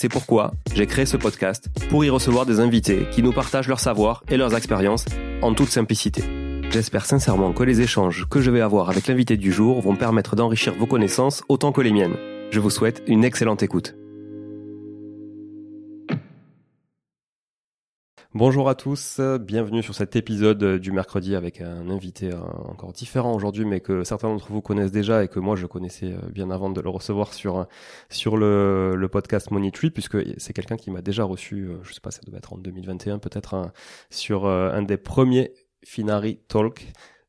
C'est pourquoi j'ai créé ce podcast pour y recevoir des invités qui nous partagent leur savoir et leurs expériences en toute simplicité. J'espère sincèrement que les échanges que je vais avoir avec l'invité du jour vont permettre d'enrichir vos connaissances autant que les miennes. Je vous souhaite une excellente écoute. Bonjour à tous, bienvenue sur cet épisode du mercredi avec un invité euh, encore différent aujourd'hui, mais que certains d'entre vous connaissent déjà et que moi je connaissais euh, bien avant de le recevoir sur sur le, le podcast Money Tree, puisque c'est quelqu'un qui m'a déjà reçu, euh, je sais pas, ça devait être en 2021 peut-être, sur un des premiers Finari Talk.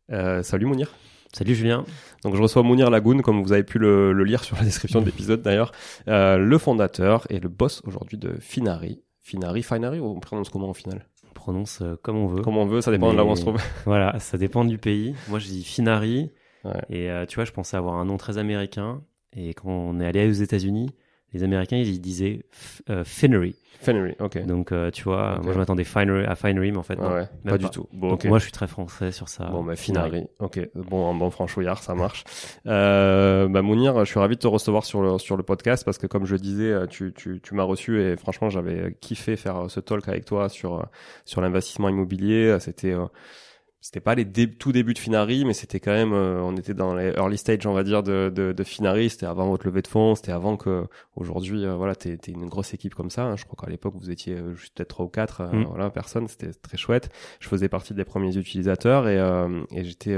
salut Mounir. Salut Julien. Donc je reçois Mounir Lagoun, comme vous avez pu le, le lire sur la description de l'épisode d'ailleurs, le fondateur et le boss aujourd'hui de Finari. Finari, Finari ou on prononce comment au final? On prononce euh, comme on veut. Comme on veut, ça dépend de là où on se trouve. voilà, ça dépend du pays. Moi je dis Finari. Et euh, tu vois, je pensais avoir un nom très américain. Et quand on est allé aux États-Unis, les Américains, ils disaient euh, Finery. Finery, ok. Donc, euh, tu vois, moi je m'attendais à Finery, mais en fait, non, ouais, pas, du tout. Bon, Donc, moi je suis très français sur ça. Bon, bah, Finery, ok. Bon, bon franchouillard, ça marche. euh, bah, Mounir, je suis ravi de te recevoir sur le, sur le podcast parce que, comme je disais, tu, tu, tu m'as reçu et franchement, j'avais kiffé faire ce talk avec toi sur, sur l'investissement immobilier. C'était, euh, c'était pas les tout débuts de Finari, mais c'était quand même, euh, on était dans les early stage, on va dire, de, de, de Finari. C'était avant votre levée de fonds, c'était avant que, aujourd'hui, euh, voilà, t'es une grosse équipe comme ça. Hein. Je crois qu'à l'époque, vous étiez euh, juste peut-être trois ou quatre, mm. voilà, personnes. C'était très chouette. Je faisais partie des premiers utilisateurs et, et j'étais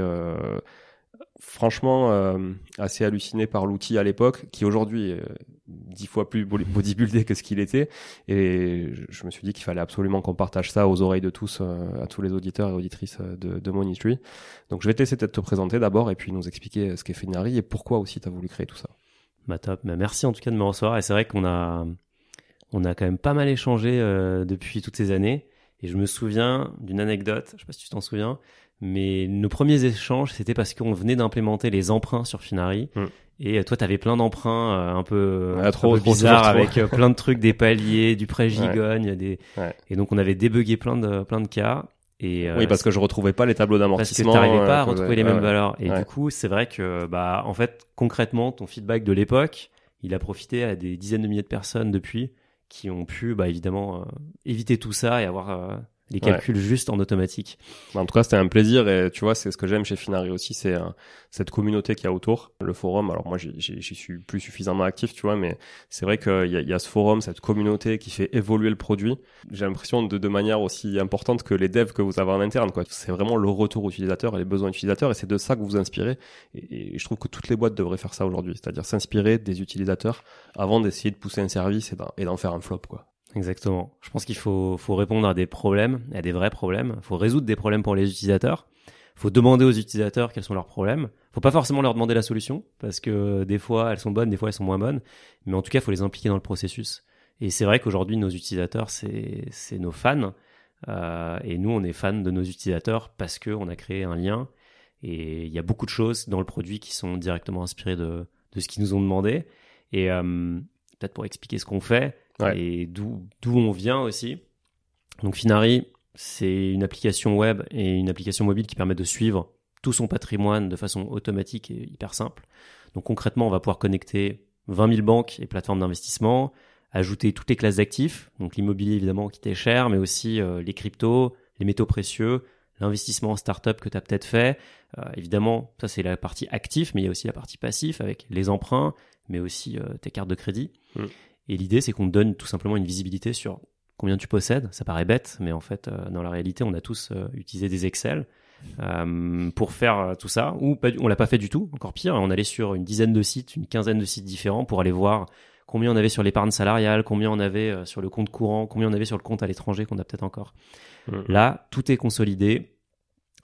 franchement euh, assez halluciné par l'outil à l'époque, qui aujourd'hui dix fois plus bodybuildé que ce qu'il était. Et je me suis dit qu'il fallait absolument qu'on partage ça aux oreilles de tous, euh, à tous les auditeurs et auditrices de, de Money Donc je vais te laisser peut-être te présenter d'abord et puis nous expliquer ce qu'est Fenari et pourquoi aussi tu as voulu créer tout ça. Bah top, bah, merci en tout cas de me recevoir. Et c'est vrai qu'on a, on a quand même pas mal échangé euh, depuis toutes ces années. Et je me souviens d'une anecdote, je sais pas si tu t'en souviens, mais nos premiers échanges, c'était parce qu'on venait d'implémenter les emprunts sur Finari. Mm. Et toi, tu avais plein d'emprunts euh, un peu, ouais, trop, bizarres avec euh, plein de trucs, des paliers, du prêt gigogne, des... et donc on avait débugué plein de plein de cas. Et, euh, oui, parce que je retrouvais pas les tableaux d'amortissement. Parce que t'arrivais pas à retrouver les mêmes valeurs. Et du coup, c'est vrai que, bah, en fait, concrètement, ton feedback de l'époque, il a profité à des dizaines de milliers de personnes depuis qui ont pu, bah, évidemment, éviter tout ça et avoir les calculs juste en automatique. En tout cas, c'était un plaisir et tu vois, c'est ce que j'aime chez Finari aussi, c'est euh, cette communauté qu'il y a autour, le forum. Alors moi, j'y suis plus suffisamment actif, tu vois, mais c'est vrai qu'il y, y, a ce forum, cette communauté qui fait évoluer le produit. J'ai l'impression de, de manière aussi importante que les devs que vous avez en interne, quoi. C'est vraiment le retour utilisateur et les besoins utilisateurs et c'est de ça que vous vous inspirez. Et, je trouve que toutes les boîtes devraient faire ça aujourd'hui, c'est-à-dire s'inspirer des utilisateurs avant d'essayer de pousser un service et d'en faire un flop, quoi. Exactement. Je pense qu'il faut, faut répondre à des problèmes, à des vrais problèmes. Il faut résoudre des problèmes pour les utilisateurs. faut demander aux utilisateurs quels sont leurs problèmes. Faut pas forcément leur demander la solution parce que des fois elles sont bonnes, des fois elles sont moins bonnes. Mais en tout cas, faut les impliquer dans le processus. Et c'est vrai qu'aujourd'hui, nos utilisateurs, c'est nos fans. Euh, et nous, on est fans de nos utilisateurs parce que on a créé un lien. Et il y a beaucoup de choses dans le produit qui sont directement inspirées de de ce qu'ils nous ont demandé. Et euh, peut-être pour expliquer ce qu'on fait et d'où on vient aussi. Donc Finari, c'est une application web et une application mobile qui permet de suivre tout son patrimoine de façon automatique et hyper simple. Donc concrètement, on va pouvoir connecter 20 000 banques et plateformes d'investissement, ajouter toutes les classes d'actifs, donc l'immobilier évidemment qui t'est cher, mais aussi euh, les cryptos, les métaux précieux, l'investissement en start-up que tu as peut-être fait. Euh, évidemment, ça c'est la partie active, mais il y a aussi la partie passif avec les emprunts, mais aussi euh, tes cartes de crédit. Mm. Et l'idée, c'est qu'on donne tout simplement une visibilité sur combien tu possèdes. Ça paraît bête, mais en fait, euh, dans la réalité, on a tous euh, utilisé des Excel euh, pour faire tout ça. Ou pas, on l'a pas fait du tout, encore pire. On allait sur une dizaine de sites, une quinzaine de sites différents pour aller voir combien on avait sur l'épargne salariale, combien on avait sur le compte courant, combien on avait sur le compte à l'étranger qu'on a peut-être encore. Mmh. Là, tout est consolidé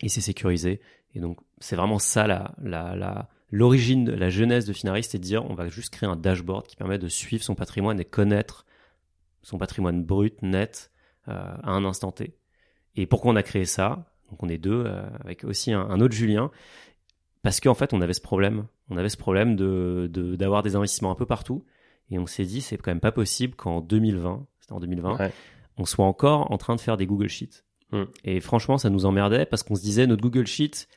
et c'est sécurisé. Et donc, c'est vraiment ça la, la, la, l'origine, la jeunesse de Finari, c'est de dire on va juste créer un dashboard qui permet de suivre son patrimoine et connaître son patrimoine brut, net, euh, à un instant T. Et pourquoi on a créé ça? Donc on est deux, euh, avec aussi un, autre Julien, parce qu'en fait on avait ce problème. On avait ce problème de d'avoir des investissements un peu partout, et on s'est dit c'est quand même pas possible qu'en 2020, c'était en 2020, on soit encore en train de faire des Google Sheets. Hmm. Et franchement, ça nous emmerdait parce qu'on se disait notre Google Sheet,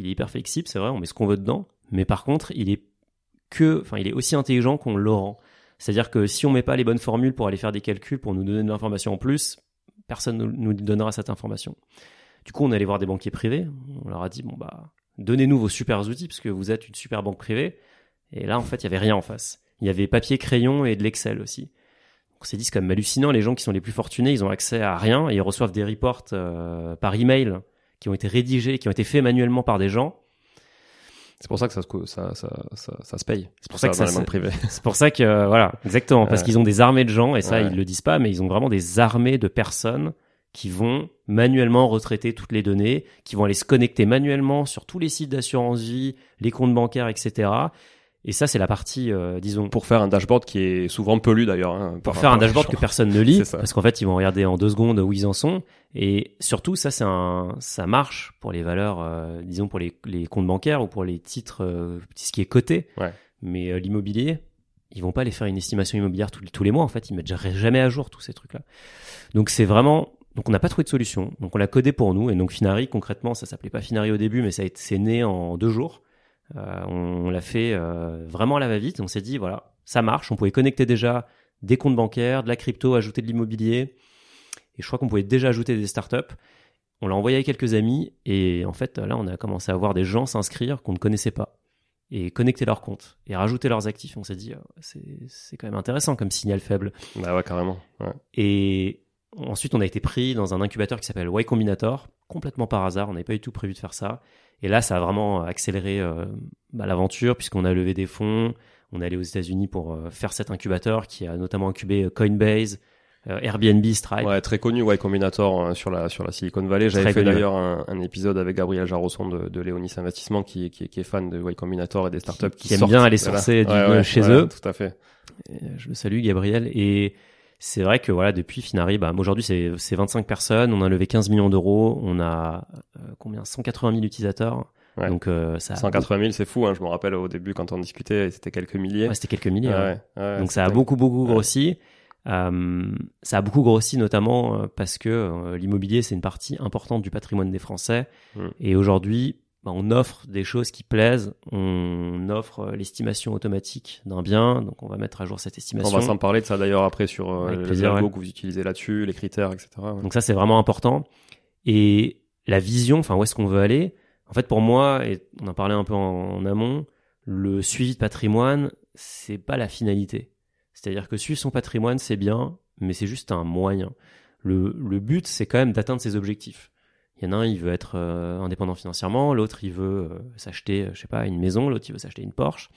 il est hyper flexible, c'est vrai, on met ce qu'on veut dedans, mais par contre, il est que, il est aussi intelligent qu'on le rend. C'est-à-dire que si on met pas les bonnes formules pour aller faire des calculs, pour nous donner de l'information en plus, personne ne nous donnera cette information. Du coup, on est allé voir des banquiers privés. On leur a dit, bon, bah, donnez-nous vos super outils parce que vous êtes une super banque privée. Et là, en fait, il y avait rien en face. Il y avait papier, crayon et de l'Excel aussi. On s'est dit, c'est quand même hallucinant. Les gens qui sont les plus fortunés, ils ont accès à rien et ils reçoivent des reports euh, par email qui ont été rédigés, qui ont été faits manuellement par des gens. C'est pour ça que ça, ça, ça, ça, ça se paye. C'est pour ça, que ça, C'est pour ça que voilà, exactement, parce qu'ils ont des armées de gens et ça ils le disent pas, mais ils ont vraiment des armées de personnes qui vont manuellement retraiter toutes les données, qui vont aller se connecter manuellement sur tous les sites d'assurance vie, les comptes bancaires, etc. Et ça, c'est la partie, euh, disons. Pour faire un dashboard qui est souvent peu lu d'ailleurs. Hein, pour faire un dashboard que personne ne lit, parce qu'en fait, ils vont regarder en deux secondes où ils en sont. Et surtout, ça, c'est un, ça marche pour les valeurs, euh, disons pour les, les, comptes bancaires ou pour les titres, euh, ce qui est coté. Ouais. Mais l'immobilier, ils vont pas aller faire une estimation immobilière tous, tous les mois. En fait, ils mettent jamais à jour tous ces trucs-là. Donc c'est vraiment donc on n'a pas trouvé de solution. Donc on l'a codé pour nous. Et donc Finari, concrètement, ça s'appelait pas Finari au début, mais ça a été, c'est né en deux jours. Euh, on, l'a fait euh, vraiment à la va-vite. On s'est dit, voilà, ça marche. On pouvait connecter déjà des comptes bancaires, de la crypto, ajouter de l'immobilier. Et je crois qu'on pouvait déjà ajouter des startups. On l'a envoyé à quelques amis. Et en fait, là, on a commencé à voir des gens s'inscrire qu'on ne connaissait pas et connecter leurs comptes et rajouter leurs actifs. On s'est dit, euh, c'est quand même intéressant comme signal faible. Bah ouais, carrément. Et ensuite, on a été pris dans un incubateur qui s'appelle Y Combinator, complètement par hasard. On n'avait pas du tout prévu de faire ça. Et là, ça a vraiment accéléré euh, bah, l'aventure puisqu'on a levé des fonds. On est allé aux États-Unis pour euh, faire cet incubateur qui a notamment incubé euh, Coinbase, Airbnb, Stripe. Ouais, très connu Y Combinator hein, sur la sur la Silicon Valley. J'avais fait d'ailleurs un, un, épisode avec Gabriel Jarosson de, de Léonis Investissement qui, qui, qui, est fan de Y Combinator et des startups qui, qui aiment bien aller sourcer du, chez eux. Tout à fait. je le salue Gabriel et c'est vrai que voilà depuis Finari, bah, aujourd'hui c'est c'est 25 personnes, on a levé 15 millions d'euros, on a euh, combien? 180 000 utilisateurs. Donc euh, ça 180 000 c'est fou, hein, je me rappelle au début quand on discutait c'était quelques milliers. Ouais, c'était quelques milliers. Donc ça a beaucoup beaucoup grossi. Euh, ça a beaucoup grossi notamment euh, parce que l'immobilier c'est une partie importante du patrimoine des Français hmm. et aujourd'hui bah, on offre des choses qui plaisent, on offre euh, l'estimation automatique d'un bien, donc on va mettre à jour cette estimation. On va s'en parler de ça d'ailleurs après sur euh, les algos que vous utilisez là-dessus, les critères, etc. Donc ça c'est vraiment important. Et la vision, enfin où est-ce qu'on veut aller? En fait pour moi, et on en parlait un peu en, amont, le suivi de patrimoine, c'est pas la finalité. C'est-à-dire que suivre son patrimoine c'est bien, mais c'est juste un moyen. Le, le but c'est quand même d'atteindre ses objectifs. Il y en a un, il veut être euh, indépendant financièrement, l'autre, il veut euh, s'acheter, euh, je sais pas, une maison, l'autre, il veut s'acheter une Porsche.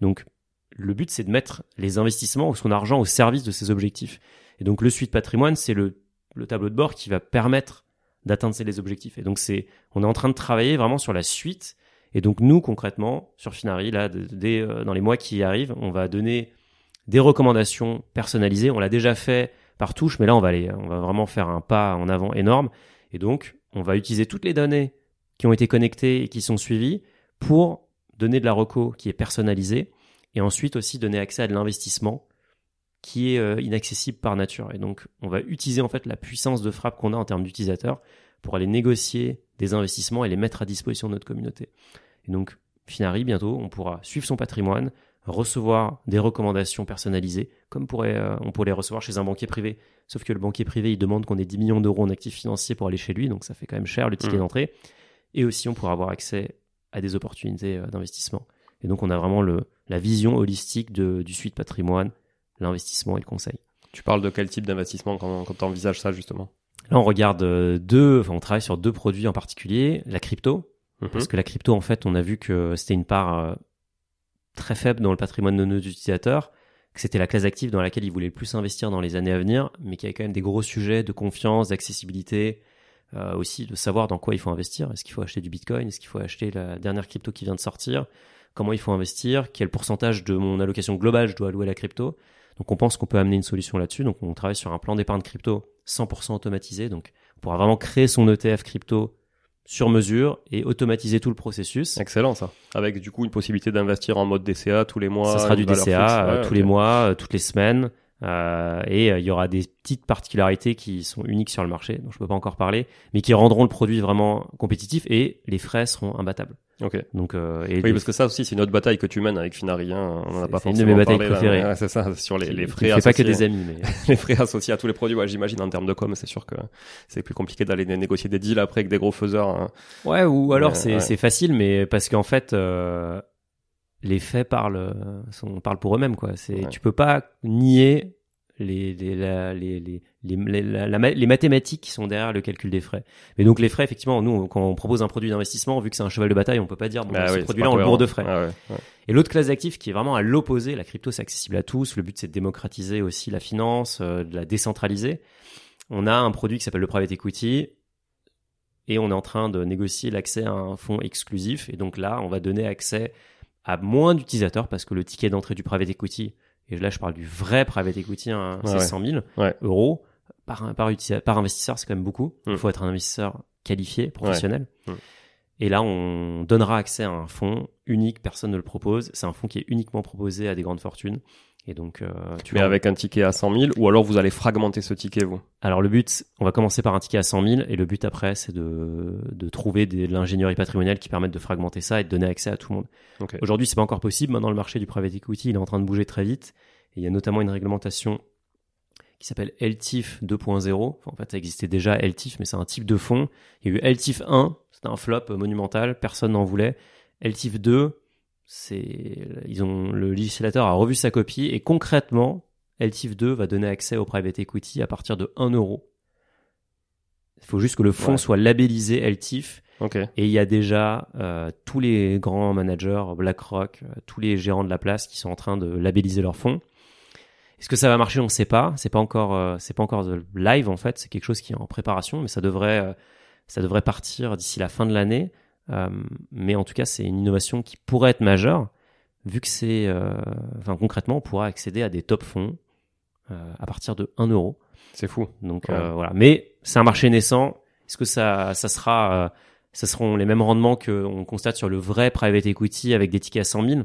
Donc, le but, c'est de mettre les investissements ou son argent au service de ses objectifs. Et donc, le suite patrimoine, c'est le, le tableau de bord qui va permettre d'atteindre ces objectifs. Et donc c'est, on est en train de travailler vraiment sur la suite. Et donc nous concrètement sur Finari, là, dès, dans les mois qui arrivent, on va donner des recommandations personnalisées. On l'a déjà fait par touche, mais là on va aller, on va vraiment faire un pas en avant énorme. Et donc on va utiliser toutes les données qui ont été connectées et qui sont suivies pour donner de la reco qui est personnalisée et ensuite aussi donner accès à de l'investissement qui est euh, inaccessible par nature. Et donc, on va utiliser en fait la puissance de frappe qu'on a en termes d'utilisateurs pour aller négocier des investissements et les mettre à disposition de notre communauté. Et donc, Finari, bientôt, on pourra suivre son patrimoine, recevoir des recommandations personnalisées, comme pourrait, euh, on pourrait les recevoir chez un banquier privé. Sauf que le banquier privé, il demande qu'on ait 10 millions d'euros en actifs financiers pour aller chez lui, donc ça fait quand même cher le ticket mmh. d'entrée. Et aussi, on pourra avoir accès à des opportunités euh, d'investissement. Et donc, on a vraiment le, la vision holistique de, du suite patrimoine, l'investissement et le conseil. Tu parles de quel type d'investissement quand, quand tu envisages ça, justement? Là, on regarde euh, deux, enfin, on travaille sur deux produits en particulier. La crypto, mhm. parce que la crypto, en fait, on a vu que c'était une part euh, très faible dans le patrimoine de nos utilisateurs, que c'était la classe active dans laquelle ils voulaient le plus investir dans les années à venir, mais qu'il y avait quand même des gros sujets de confiance, d'accessibilité, euh, aussi de savoir dans quoi il faut investir. Est-ce qu'il faut acheter du Bitcoin? Est-ce qu'il faut acheter la dernière crypto qui vient de sortir? Comment il faut investir? Quel pourcentage de mon allocation globale je dois allouer à la crypto? Donc on pense qu'on peut amener une solution là-dessus. Donc on travaille sur un plan d'épargne crypto 100% automatisé. Donc on pourra vraiment créer son ETF crypto sur mesure et automatiser tout le processus. Excellent ça. Avec du coup une possibilité d'investir en mode DCA tous les mois. Ça sera du DCA euh, tous les mois, euh, toutes les semaines. Euh, et euh, il y aura des petites particularités qui sont uniques sur le marché, dont je peux pas encore parler, mais qui rendront le produit vraiment compétitif et les frais seront imbattables. Ok. Donc euh, et oui, parce que ça aussi c'est une autre bataille que tu mènes avec Finari. Hein. On en a pas forcément une de mes batailles préférées. Ouais, c'est ça, sur les, les frais. Fais pas que des amis, mais les frais associés à tous les produits. Ouais, j'imagine en termes de com, c'est sûr que c'est plus compliqué d'aller négocier des deals après avec des gros faiseurs. Hein. Ouais, ou alors c'est c'est facile, mais parce qu'en fait. Euh les faits parlent, sont, parlent pour eux-mêmes quoi. C'est, tu peux pas nier les, les, la, les, les, les, mathématiques qui sont derrière le calcul des frais. Mais donc les frais, effectivement, nous, quand on propose un produit d'investissement, vu que c'est un cheval de bataille, on peut pas dire, bon, bah ce produit-là, on le bourre de frais. Ah Et l'autre classe d'actifs qui est vraiment à l'opposé, la crypto, c'est accessible à tous. Le but, c'est de démocratiser aussi la finance, euh, de la décentraliser. On a un produit qui s'appelle le private equity. Et on est en train de négocier l'accès à un fonds exclusif. Et donc là, on va donner accès à moins d'utilisateurs parce que le ticket d'entrée du private equity, et là je parle du vrai private equity, hein, c'est 100 000 euros par, par, par investisseur, c'est quand même beaucoup. Il mm. faut être un investisseur qualifié, professionnel. Mm. Et là, on donnera accès à un fonds unique, personne ne le propose. C'est un fonds qui est uniquement proposé à des grandes fortunes. Et donc, euh, tu Mais avec un ticket à 100 000, ou alors vous allez fragmenter ce ticket, vous? Alors le but, on va commencer par un ticket à 100 000, et le but après, c'est de, de trouver de l'ingénierie patrimoniale qui permette de fragmenter ça et de donner accès à tout le monde. Okay. Aujourd'hui, c'est pas encore possible. Maintenant, le marché du private equity, il est en train de bouger très vite. Et il y a notamment une réglementation qui s'appelle LTIF 2.0. en fait, ça existait déjà LTIF, mais c'est un type de fonds. Il y a eu LTIF 1, c'était un flop monumental, personne n'en voulait. LTIF 2, c'est, ils ont, le législateur a revu sa copie et concrètement, LTIF 2 va donner accès au private equity à partir de 1 euro. Il faut juste que le fonds soit labellisé LTIF. Et il y a déjà euh, tous les grands managers, BlackRock, euh, tous les gérants de la place qui sont en train de labelliser leurs fonds. Est-ce que ça va marcher? On ne sait pas. C'est pas encore, euh, c'est pas encore live en fait. C'est quelque chose qui est en préparation, mais ça devrait, euh, ça devrait partir d'ici la fin de l'année. Euh, mais en tout cas, c'est une innovation qui pourrait être majeure, vu que c'est, enfin concrètement, on pourra accéder à des top fonds à partir de 1 euro. C'est fou. Donc voilà. Mais c'est un marché naissant. Est-ce que ça, ça sera, ça seront les mêmes rendements qu'on constate sur le vrai private equity avec des tickets à 100 000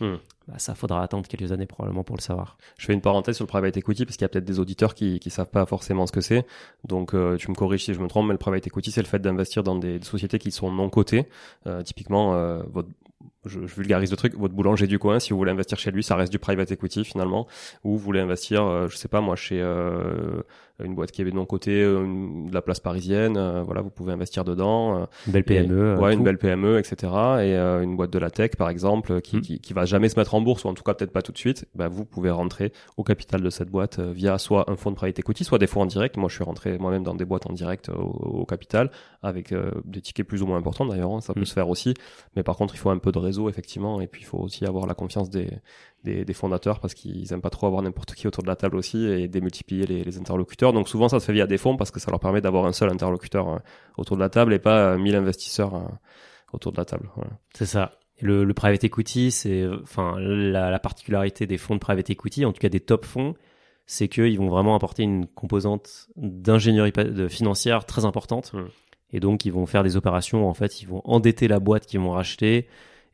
Hmm. Bah, ça faudra attendre quelques années probablement pour le savoir. Je fais une parenthèse sur le private equity parce qu'il y a peut-être des auditeurs qui qui savent pas forcément ce que c'est. Donc euh, tu me corriges si je me trompe, mais le private equity c'est le fait d'investir dans des sociétés qui sont non cotées. Euh, typiquement, euh, votre je, je, vulgarise le truc, votre boulanger du coin, si vous voulez investir chez lui, ça reste du private equity finalement, ou vous voulez investir, euh, je sais pas moi, chez euh, une boîte qui est de mon côté, euh, de la place parisienne, voilà, vous pouvez investir dedans. une belle PME. ouais, une belle PME, etc. Et une boîte de la tech, par exemple, qui, hmm. qui, qui, va jamais se mettre en bourse, ou en tout cas peut-être pas tout de suite, bah, vous pouvez rentrer au capital de cette boîte via soit un fonds de private equity, soit des fonds en direct. Moi, je suis rentré moi-même dans des boîtes en direct au, au capital, avec des tickets plus ou moins importants d'ailleurs, hein, ça peut hmm. se faire aussi. Mais par contre, il faut un peu de réseau effectivement, et puis il faut aussi avoir la confiance des, des, des fondateurs parce qu'ils aiment pas trop avoir n'importe qui autour de la table aussi et démultiplier les, les, interlocuteurs. Donc souvent ça se fait via des fonds parce que ça leur permet d'avoir un seul interlocuteur euh, autour de la table et pas euh, mille investisseurs euh, autour de la table. Voilà. C'est ça. Le, le, private equity, c'est enfin la, la, particularité des fonds de private equity, en tout cas des top fonds, c'est qu'ils vont vraiment apporter une composante d'ingénierie financière très importante. Mmh. Et donc ils vont faire des opérations, en fait, ils vont endetter la boîte qu'ils vont racheter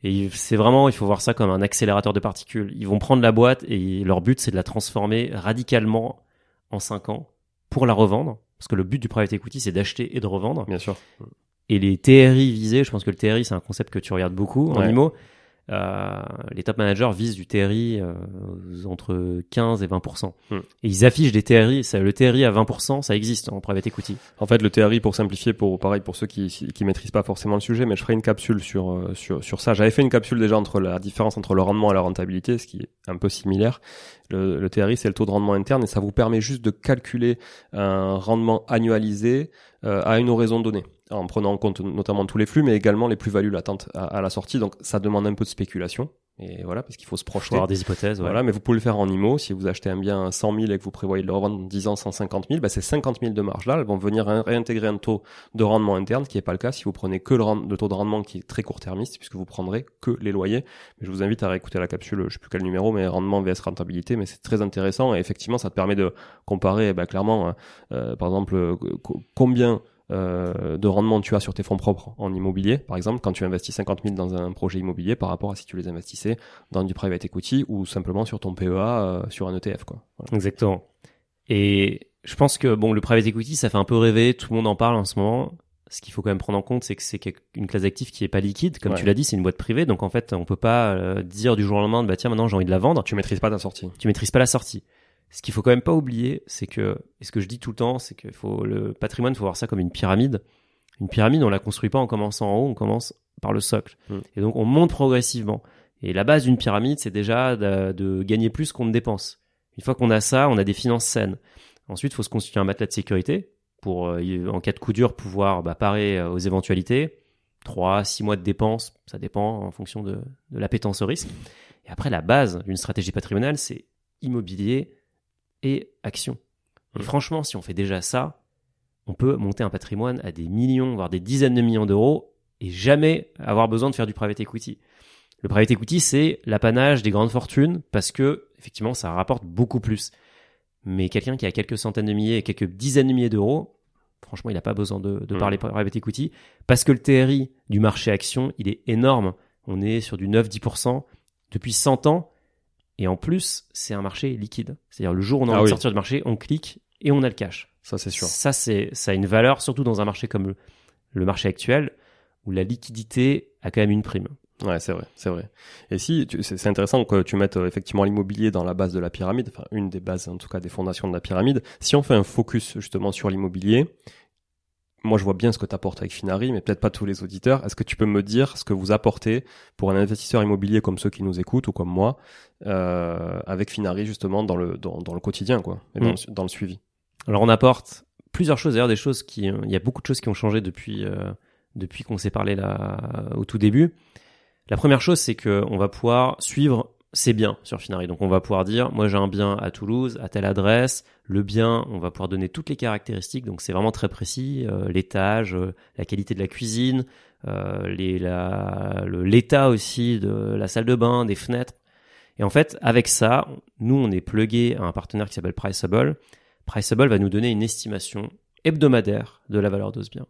et c'est vraiment, il faut voir ça comme un accélérateur de particules. Ils vont prendre la boîte et leur but, c'est de la transformer radicalement en 5 ans pour la revendre. Parce que le but du private equity, c'est d'acheter et de revendre. Bien sûr. Et les TRI visés, je pense que le TRI, c'est un concept que tu regardes beaucoup en IMO. Euh, les top managers visent du TRI euh, entre 15 et 20%. Hmm. Et ils affichent des TRI. Ça, le TRI à 20%, ça existe en private equity. En fait, le TRI, pour simplifier, pour pareil pour ceux qui qui maîtrisent pas forcément le sujet, mais je ferai une capsule sur euh, sur sur ça. J'avais fait une capsule déjà entre la différence entre le rendement et la rentabilité, ce qui est un peu similaire. Le, le TRI, c'est le taux de rendement interne et ça vous permet juste de calculer un rendement annualisé euh, à une horizon donnée en prenant en compte notamment tous les flux, mais également les plus-values latentes à, à, la sortie. Donc ça demande un peu de spéculation. Et voilà, parce qu'il faut se projeter. avoir des hypothèses. Voilà, mais vous pouvez le faire en IMO. Si vous achetez un bien à 100 000 et que vous prévoyez de le revendre 10 ans 150 000, bah c'est 50 000 de marge. Là, elles vont venir réintégrer un taux de rendement interne, qui n'est pas le cas si vous prenez que le, taux de rendement qui est très court-termiste, puisque vous prendrez que les loyers. Mais je vous invite à réécouter la capsule, je sais plus quel numéro, mais rendement vs rentabilité, mais c'est très intéressant. Et effectivement, ça te permet de comparer, bah, clairement, hein, euh, par exemple, euh, combien euh, de rendement tu as sur tes fonds propres en immobilier, par exemple, quand tu investis 50 000 dans un projet immobilier par rapport à si tu les investissais dans du private equity ou simplement sur ton PEA euh, sur un ETF. Quoi. Exactement. Et je pense que bon, le private equity, ça fait un peu rêver, tout le monde en parle en ce moment. Ce qu'il faut quand même prendre en compte, c'est que c'est une classe d'actifs qui est pas liquide, comme tu l'as dit, c'est une boîte privée, donc en fait, on peut pas euh, dire du jour au lendemain, bah tiens, maintenant j'ai envie de la vendre. Tu maîtrises pas ta sortie. Tu maîtrises pas la sortie. Ce qu'il faut quand même pas oublier, c'est que, et ce que je dis tout le temps, c'est que faut le patrimoine, il faut voir ça comme une pyramide. Une pyramide, on la construit pas en commençant en haut, on commence par le socle. Mm. Et donc on monte progressivement. Et la base d'une pyramide, c'est déjà de, gagner plus qu'on ne dépense. Une fois qu'on a ça, on a des finances saines. Ensuite, il faut se constituer un matelas de sécurité pour, euh, en cas de coup dur, pouvoir bah, parer euh, aux éventualités. Trois, six mois de dépenses, ça dépend en fonction de, de l'appétence au risque. Et après, la base d'une stratégie patrimoniale, c'est immobilier, et action. Et mmh. franchement, si on fait déjà ça, on peut monter un patrimoine à des millions, voire des dizaines de millions d'euros et jamais avoir besoin de faire du private equity. Le private equity, c'est l'apanage des grandes fortunes parce que, effectivement, ça rapporte beaucoup plus. Mais quelqu'un qui a quelques centaines de milliers et quelques dizaines de milliers d'euros, franchement, il n'a pas besoin de, de mmh. parler private equity parce que le TRI du marché action, il est énorme. On est sur du 9-10%. Depuis 100 ans, et en plus, c'est un marché liquide. C'est-à-dire le jour où on a ah envie de sortir du marché, on clique et on a le cash. Ça, c'est sûr. Ça, c'est, ça a une valeur, surtout dans un marché comme le, marché actuel, où la liquidité a quand même une prime. Ouais, c'est vrai, c'est vrai. Et si, c'est intéressant que tu mettes euh, effectivement l'immobilier dans la base de la pyramide, enfin une des bases en tout cas des fondations de la pyramide. Si on fait un focus justement sur l'immobilier, moi je vois bien ce que tu apportes avec Finari, mais peut-être pas tous les auditeurs. Est-ce que tu peux me dire ce que vous apportez pour un investisseur immobilier comme ceux qui nous écoutent ou comme moi, euh, avec Finari justement dans le, dans, dans le quotidien, quoi, et dans, mm. le, suivi? Alors on apporte plusieurs choses, d'ailleurs des choses qui, il y a beaucoup de choses qui ont changé depuis, euh, depuis qu'on s'est parlé là au tout début. La première chose, c'est que on va pouvoir suivre c'est bien sur Finari. Donc on va pouvoir dire, moi j'ai un bien à Toulouse, à telle adresse. Le bien, on va pouvoir donner toutes les caractéristiques. Donc c'est vraiment très précis, euh, l'étage, euh, la qualité de la cuisine, euh, l'état aussi de la salle de bain, des fenêtres. Et en fait, avec ça, nous on est plugué à un partenaire qui s'appelle Priceable. Priceable va nous donner une estimation hebdomadaire de la valeur de ce bien.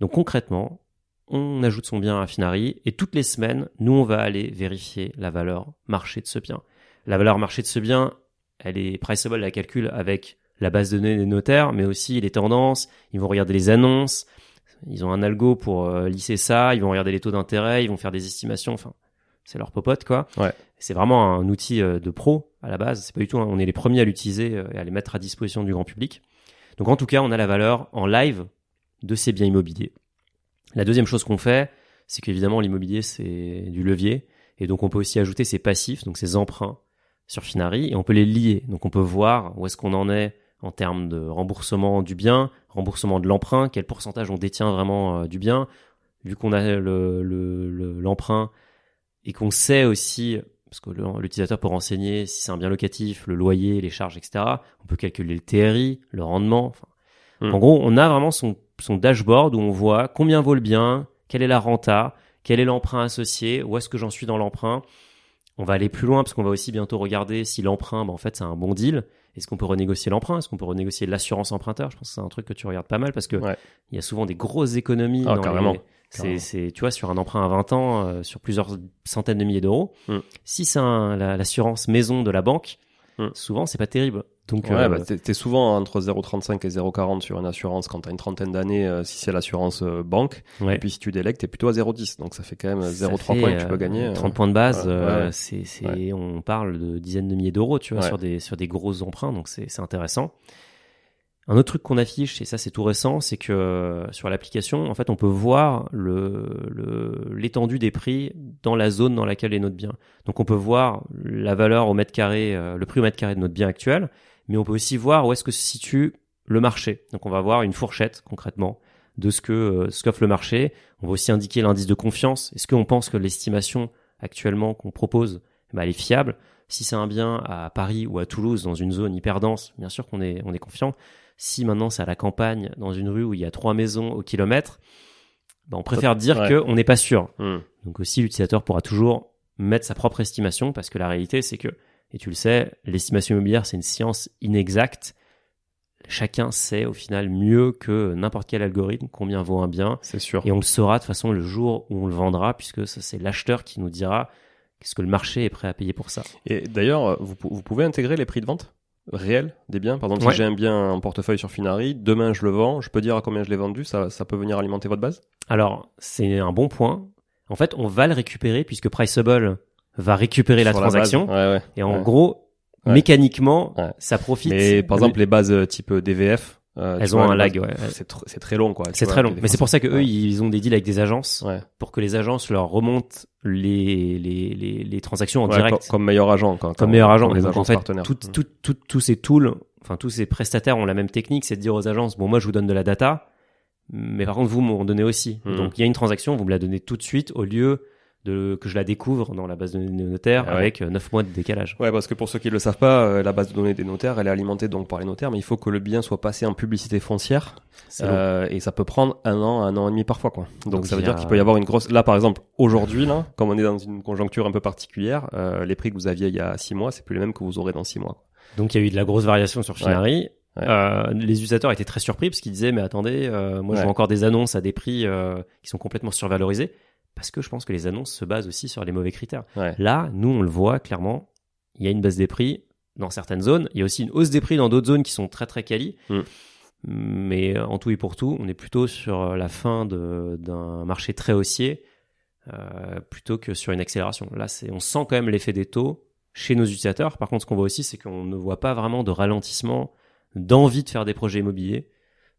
Donc concrètement, on ajoute son bien à Finari et toutes les semaines, nous, on va aller vérifier la valeur marché de ce bien. La valeur marché de ce bien, elle est priceable, la calcule avec la base de données des notaires, mais aussi les tendances. Ils vont regarder les annonces. Ils ont un algo pour euh, lisser ça. Ils vont regarder les taux d'intérêt. Ils vont faire des estimations. Enfin, c'est leur popote, quoi. Ouais. C'est vraiment un outil euh, de pro à la base. C'est pas du tout. on est les premiers à l'utiliser euh, et à les mettre à disposition du grand public. Donc, en tout cas, on a la valeur en live de ces biens immobiliers. La deuxième chose qu'on fait, c'est qu'évidemment l'immobilier c'est du levier et donc on peut aussi ajouter ses passifs, donc ses emprunts sur Finari et on peut les lier. Donc on peut voir où est-ce qu'on en est en termes de remboursement du bien, remboursement de l'emprunt, quel pourcentage on détient vraiment euh, du bien. Vu qu'on a l'emprunt le, et qu'on sait aussi, parce que l'utilisateur peut renseigner si c'est un bien locatif, le loyer, les charges, etc. On peut calculer le TRI, le rendement. Enfin, Mm. En gros, on a vraiment son, son dashboard où on voit combien vaut le bien, quelle est la renta, quel est l'emprunt associé, où est-ce que j'en suis dans l'emprunt. On va aller plus loin parce qu'on va aussi bientôt regarder si l'emprunt, bah, en fait, c'est un bon deal. Est-ce qu'on peut renégocier l'emprunt? Est-ce qu'on peut renégocier l'assurance emprunteur? Je pense que c'est un truc que tu regardes pas mal parce que Ouais. il y a souvent des grosses économies. Ah, dans carrément. les- C'est, tu vois, sur un emprunt à 20 ans, euh, sur plusieurs centaines de milliers d'euros. Mm. Si c'est un- la- l'assurance maison de la banque, Mm. souvent c'est pas terrible. Donc, Ouais, euh, bah, t'es t'es souvent entre 0,35 et 0,40 sur une assurance quand t'as une trentaine d'années, euh, si c'est l'assurance euh, banque. ouais. Et puis si tu délègues, t'es plutôt à 0,10. Donc ça fait quand même Ça 0,3 fait, points que tu euh, peux gagner. euh. 30 points de base, ouais, euh, c'est, c'est, on parle de dizaines de milliers d'euros, tu vois, sur des, sur des gros emprunts, donc c'est, c'est intéressant. Un autre truc qu'on affiche, et ça c'est tout récent, c'est que euh, sur l'application, en fait, on peut voir le, le, l'étendue des prix dans la zone dans laquelle est notre bien. Donc on peut voir la valeur au mètre carré, euh, le prix au mètre carré de notre bien actuel, mais on peut aussi voir où est-ce que se situe le marché. Donc on va voir une fourchette concrètement de ce que euh, ce qu'offre le marché. On va aussi indiquer l'indice de confiance. Est-ce qu'on pense que l'estimation actuellement qu'on propose, bah, elle est fiable? Si c'est un bien à Paris ou à Toulouse dans une zone hyper dense, bien sûr qu'on est on est confiant. Si maintenant c'est à la campagne dans une rue où il y a trois maisons au kilomètre, bah, on préfère dire Ouais. qu'on n'est pas sûr. Hmm. Donc aussi, l'utilisateur pourra toujours mettre sa propre estimation parce que la réalité, c'est que, et tu le sais, l'estimation immobilière, c'est une science inexacte. Chacun sait au final mieux que n'importe quel algorithme combien vaut un bien. C'est sûr. Et on le saura de toute façon le jour où on le vendra puisque c'est l'acheteur qui nous dira qu'est-ce que le marché est prêt à payer pour ça. Et d'ailleurs, vous pouvez intégrer les prix de vente? Réels des biens. Par exemple, Ouais. si j'ai un bien en portefeuille sur Finari, demain je le vends, je peux dire à combien je l'ai vendu, ça, ça peut venir alimenter votre base? Alors, c'est un bon point. En fait, on va le récupérer puisque Priceable va récupérer la Sur transaction. Ouais, ouais. Et en gros, mécaniquement, ça profite. Mais par exemple, les bases euh, type DVF, euh, elles ont vois, un lag, ouais. C'est tr- c'est très long, quoi. C'est très long. Mais c'est pour ça que eux, Ouais. ils ont des deals avec des agences Ouais. pour que les agences leur remontent les, les, les, les transactions en Ouais, direct. co- comme meilleur agent, quand, comme meilleur agent. comme les Donc, agences en fait, partenaires. tout- tout- tout- tous ces tools, enfin tous ces prestataires ont la même technique, c'est de dire aux agences bon moi je vous donne de la data, mais par contre vous m'en donnez aussi. Mhm. Donc il y a une transaction, vous me la donnez tout de suite au lieu de que je la découvre dans la base de données des notaires Ah ouais. avec 9 mois de décalage. Ouais, parce que pour ceux qui ne le savent pas, euh, la base de données des notaires, elle est alimentée donc par les notaires, mais il faut que le bien soit passé en publicité foncière, euh, et ça peut prendre un an, un an et demi parfois, quoi. Donc, Donc, ça veut a- dire qu'il peut y avoir une grosse. Là, par exemple, aujourd'hui, là, comme on est dans une conjoncture un peu particulière, euh, les prix que vous aviez il y a six mois, c'est plus les mêmes que vous aurez dans six mois. Donc il y a eu de la grosse variation sur Finari. Ouais. Euh, les utilisateurs étaient très surpris parce qu'ils disaient mais attendez, euh, moi je vois encore des annonces à des prix euh, qui sont complètement survalorisés parce que je pense que les annonces se basent aussi sur les mauvais critères. Ouais. Là, nous on le voit clairement, il y a une baisse des prix dans certaines zones, il y a aussi une hausse des prix dans d'autres zones qui sont très très quali. Mm. Mais euh, en tout et pour tout, on est plutôt sur la fin d'un marché très haussier euh, plutôt que sur une accélération. Là, on sent quand même l'effet des taux chez nos utilisateurs. Par contre, ce qu'on voit aussi, c'est qu'on ne voit pas vraiment de ralentissement, d'envie de faire des projets immobiliers,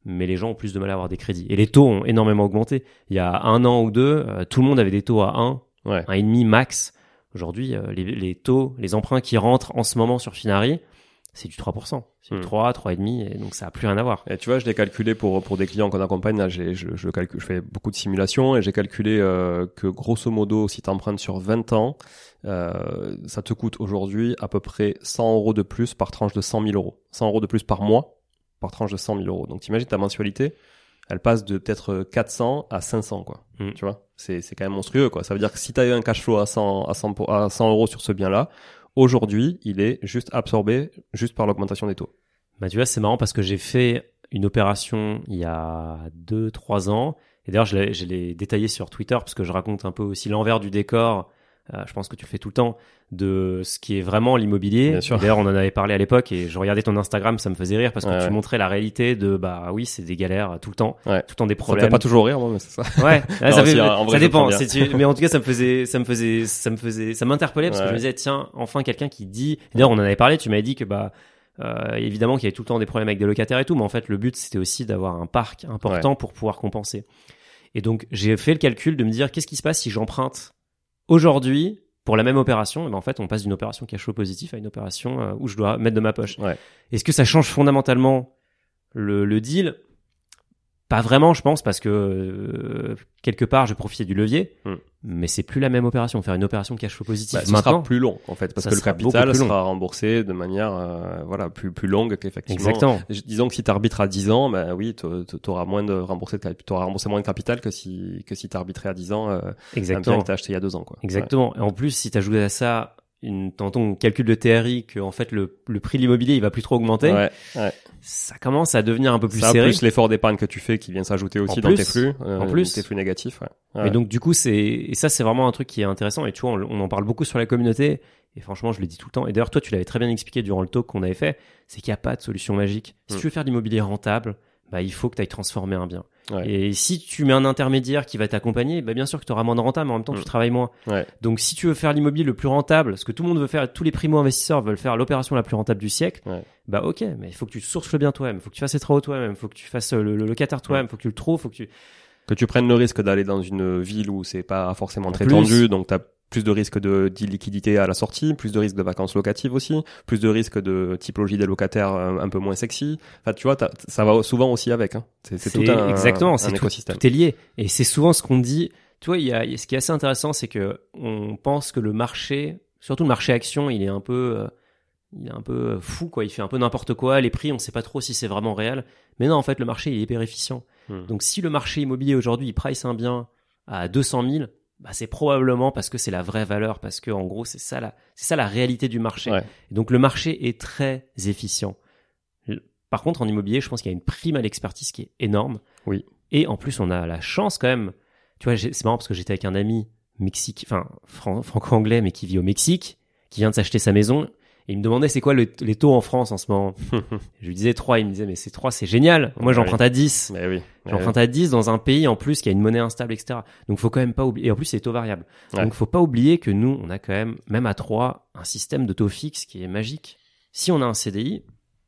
mais les gens ont plus de mal à avoir des crédits. Et les taux ont énormément augmenté. Il y a un an ou deux, euh, tout le monde avait des taux à 1, Ouais. 1,5 max. Aujourd'hui, euh, les, les taux, les emprunts qui rentrent en ce moment sur Finari, c'est du 3%. C'est du Hmm. 3, 3,5, et donc ça a plus rien à voir. Et tu vois, je l'ai calculé pour pour des clients qu'on accompagne. Là, j'ai, je, je calcule, je fais beaucoup de simulations et j'ai calculé euh, que grosso modo, si tu empruntes sur 20 ans, euh, ça te coûte aujourd'hui à peu près 100 euros de plus par tranche de 100 000 euros. 100 euros de plus par mois par tranche de 100 000 euros. Donc, t'imagines ta mensualité, elle passe de peut-être 400 à 500, quoi. Mm. Tu vois, c'est c'est quand même monstrueux, quoi. Ça veut dire que si tu as eu un cash flow à 100 à 100 pour- à 100 euros sur ce bien-là, aujourd'hui, il est juste absorbé juste par l'augmentation des taux. Bah, tu vois, c'est marrant parce que j'ai fait une opération il y a 2-3 ans. Et d'ailleurs, je l'ai, je l'ai détaillé sur Twitter parce que je raconte un peu aussi l'envers du décor. Euh, je pense que tu le fais tout le temps de ce qui est vraiment l'immobilier. D'ailleurs, on en avait parlé à l'époque et je regardais ton Instagram, ça me faisait rire parce que Ouais, tu ouais. montrais la réalité de bah oui, c'est des galères tout le temps, Ouais. tout le temps des Ça me problèmes. fait pas toujours rire, moi, mais c'est ça. Ouais, ça, Non, fait- si, en vrai, ça je dépend. tu- mais en tout cas, ça me faisait, ça me faisait, ça me faisait, ça m'interpellait parce que je me disais, tiens, enfin quelqu'un qui dit. D'ailleurs, on en avait parlé. Tu m'avais dit que bah, euh, évidemment qu'il y avait tout le temps des problèmes avec des locataires et tout, mais en fait, le but c'était aussi d'avoir un parc important pour pouvoir compenser. Et donc, j'ai fait le calcul de me dire, qu'est-ce qui se passe si j'emprunte aujourd'hui pour la même opération Et ben, en fait, on passe d'une opération cash flow positif à une opération euh, où je dois mettre de ma poche. Ouais. Est-ce que ça change fondamentalement le, le deal? Pas vraiment, je pense, parce que euh, quelque part, je profitais du levier, Hmm. mais c'est plus la même opération. Faire une opération cash flow positif Bah, maintenant, sera plus long en fait parce ça que le capital sera remboursé de manière euh, voilà plus plus longue qu'effectivement. exactement. Disons que si tu arbitres à 10 ans, ben oui, tu auras moins de remboursé de t'auras remboursé moins de capital que si que si tu arbitrais à 10 ans euh, un bien Exactement. que t'as acheté il y a deux ans quoi. Exactement. Et en plus, si tu ajoutes à ça une, dans ton calcul de TRI que en fait le, le prix de l'immobilier il va plus trop augmenter, Ouais, ouais. ça commence à devenir un peu plus Ça serré. plus l'effort d'épargne que tu fais qui vient s'ajouter aussi En dans plus, tes flux, euh, en plus. tes flux négatifs. Ouais. Et Ouais. donc du coup, c'est et ça c'est vraiment un truc qui est intéressant. Et tu vois, on, on en parle beaucoup sur la communauté. Et franchement, je le dis tout le temps. Et d'ailleurs, toi, tu l'avais très bien expliqué durant le talk qu'on avait fait. C'est qu'il n'y a pas de solution magique. Si Mm. tu veux faire de l'immobilier rentable, bah il faut que tu ailles transformer un bien. Ouais. Et si tu mets un intermédiaire qui va t'accompagner, bah bien sûr que tu auras moins de rentable, mais en même temps Mm. tu travailles moins. Ouais. Donc si tu veux faire l'immobilier le plus rentable, ce que tout le monde veut faire, tous les primo-investisseurs veulent faire l'opération la plus rentable du siècle, Ouais. bah ok, mais il faut que tu sources le bien toi-même, il faut que tu fasses les travaux toi-même, il faut que tu fasses euh, le, le locataire toi-même, il faut que tu le trouves, faut que tu que tu prennes le risque d'aller dans une ville où c'est pas forcément En très plus. tendu, donc tu as plus de risques de d'illiquidité à la sortie, plus de risques de vacances locatives aussi, plus de risques de typologie des locataires euh, un peu moins sexy. Enfin, tu vois, ça va souvent aussi avec. Hein. C'est c'est tout un, exactement, c'est tout, tout est lié. Et c'est souvent ce qu'on dit. Tu vois, il y a, ce qui est assez intéressant, c'est que on pense que le marché, surtout le marché action, il est un peu, euh, il est un peu euh, fou, quoi. Il fait un peu n'importe quoi. Les prix, on sait pas trop si c'est vraiment réel. Mais non, en fait, le marché, il est hyper efficient. Hmm. Donc, si le marché immobilier aujourd'hui, il price un bien à 200 000, bah, c'est probablement parce que c'est la vraie valeur, parce que en gros, c'est ça la, c'est ça la réalité du marché. Ouais. Et donc, le marché est très efficient. Par contre, en immobilier, je pense qu'il y a une prime à l'expertise qui est énorme. Oui. Et en plus, on a la chance quand même. Tu vois, c'est marrant parce que j'étais avec un ami mexique, enfin fran- franco-anglais, mais qui vit au Mexique, qui vient de s'acheter sa maison. Et il me demandait c'est quoi le- les taux en France en ce moment. je lui disais 3, il me disait mais c'est 3, c'est génial. Moi j'emprunte à 10. Mais oui. J'emprunte à 10 dans un pays en plus qui a une monnaie instable, etc. Donc faut quand même pas oublier. Et en plus c'est taux variable. Ouais. Donc faut pas oublier que nous on a quand même, même à 3, un système de taux fixe qui est magique. Si on a un CDI,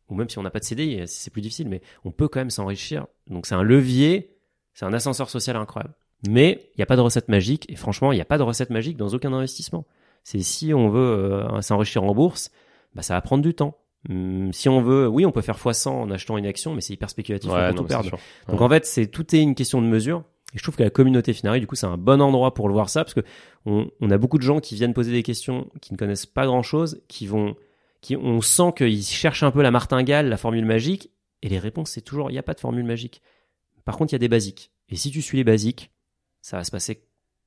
ou même si on n'a pas de CDI, c'est plus difficile, mais on peut quand même s'enrichir. Donc c'est un levier, c'est un ascenseur social incroyable. Mais il n'y a pas de recette magique, et franchement, il n'y a pas de recette magique dans aucun investissement. C'est si on veut euh, s'enrichir en bourse, bah, ça va prendre du temps. Hum, si on veut, oui, on peut faire x100 en achetant une action, mais c'est hyper spéculatif, on peut non, tout perdre. Donc Ouais. en fait, c'est tout est une question de mesure. Et je trouve que la communauté Finari, du coup, c'est un bon endroit pour le voir ça, parce que on, on a beaucoup de gens qui viennent poser des questions, qui ne connaissent pas grand chose, qui vont, qui, on sent qu'ils cherchent un peu la martingale, la formule magique, et les réponses, c'est toujours, il n'y a pas de formule magique. Par contre, il y a des basiques. Et si tu suis les basiques, ça va se passer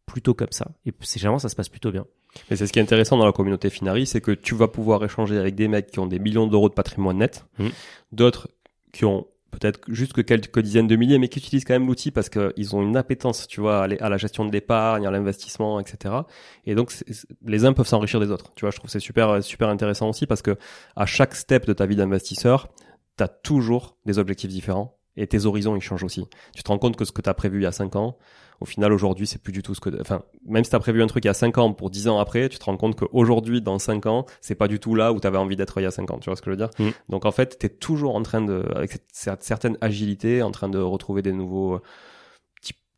plutôt comme ça. Et c'est généralement, ça se passe plutôt bien. Mais c'est ce qui est intéressant dans la communauté Finari, c'est que tu vas pouvoir échanger avec des mecs qui ont des millions d'euros de patrimoine net, Mhm. d'autres qui ont peut-être juste que quelques dizaines de milliers, mais qui utilisent quand même l'outil parce qu'ils ont une appétence, tu vois, à la gestion de l'épargne, à l'investissement, etc. Et donc, les uns peuvent s'enrichir des autres. Tu vois, je trouve c'est super, super intéressant aussi parce que à chaque step de ta vie d'investisseur, tu as toujours des objectifs différents et tes horizons, ils changent aussi. Tu te rends compte que ce que tu as prévu il y a 5 ans, au final, aujourd'hui, c'est plus du tout ce que, enfin, même si tu as prévu un truc il y a 5 ans pour 10 ans après, tu te rends compte qu'aujourd'hui, dans 5 ans, c'est pas du tout là où tu avais envie d'être il y a 5 ans. Tu vois ce que je veux dire? Mm. Donc, en fait, tu es toujours en train de, avec cette cer- certaine agilité, en train de retrouver des nouveaux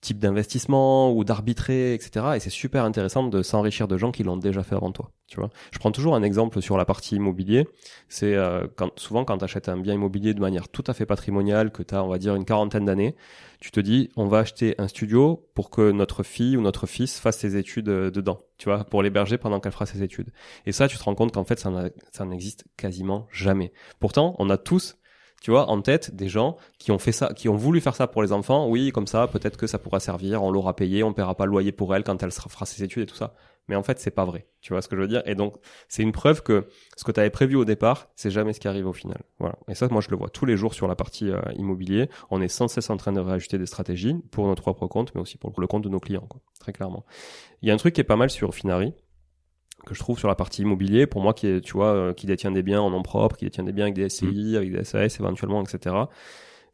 types d'investissements ou d'arbitrer, etc. Et c'est super intéressant de s'enrichir de gens qui l'ont déjà fait avant toi. Tu vois? Je prends toujours un exemple sur la partie immobilier. C'est euh, quand, souvent quand tu achètes un bien immobilier de manière tout à fait patrimoniale, que tu as, on va dire, une quarantaine d'années, tu te dis, on va acheter un studio pour que notre fille ou notre fils fasse ses études euh, dedans, tu vois, pour l'héberger pendant qu'elle fera ses études. Et ça, tu te rends compte qu'en fait, ça n'existe quasiment jamais. Pourtant, on a tous, tu vois, en tête des gens qui ont fait ça, qui ont voulu faire ça pour les enfants. Oui, comme ça, peut-être que ça pourra servir, on l'aura payé, on paiera pas le loyer pour elle quand elle fera ses études et tout ça. Mais en fait, c'est pas vrai. Tu vois ce que je veux dire? Et donc, c'est une preuve que ce que tu avais prévu au départ, c'est jamais ce qui arrive au final. Voilà. Et ça, moi, je le vois tous les jours sur la partie euh, immobilier. On est sans cesse en train de réajuster des stratégies pour notre propre compte, mais aussi pour le compte de nos clients, quoi. Très clairement. Il y a un truc qui est pas mal sur Finari que je trouve sur la partie immobilier, pour moi qui est, tu vois, euh, qui détient des biens en nom propre, qui détient des biens avec des SCI, avec des SAS éventuellement, etc.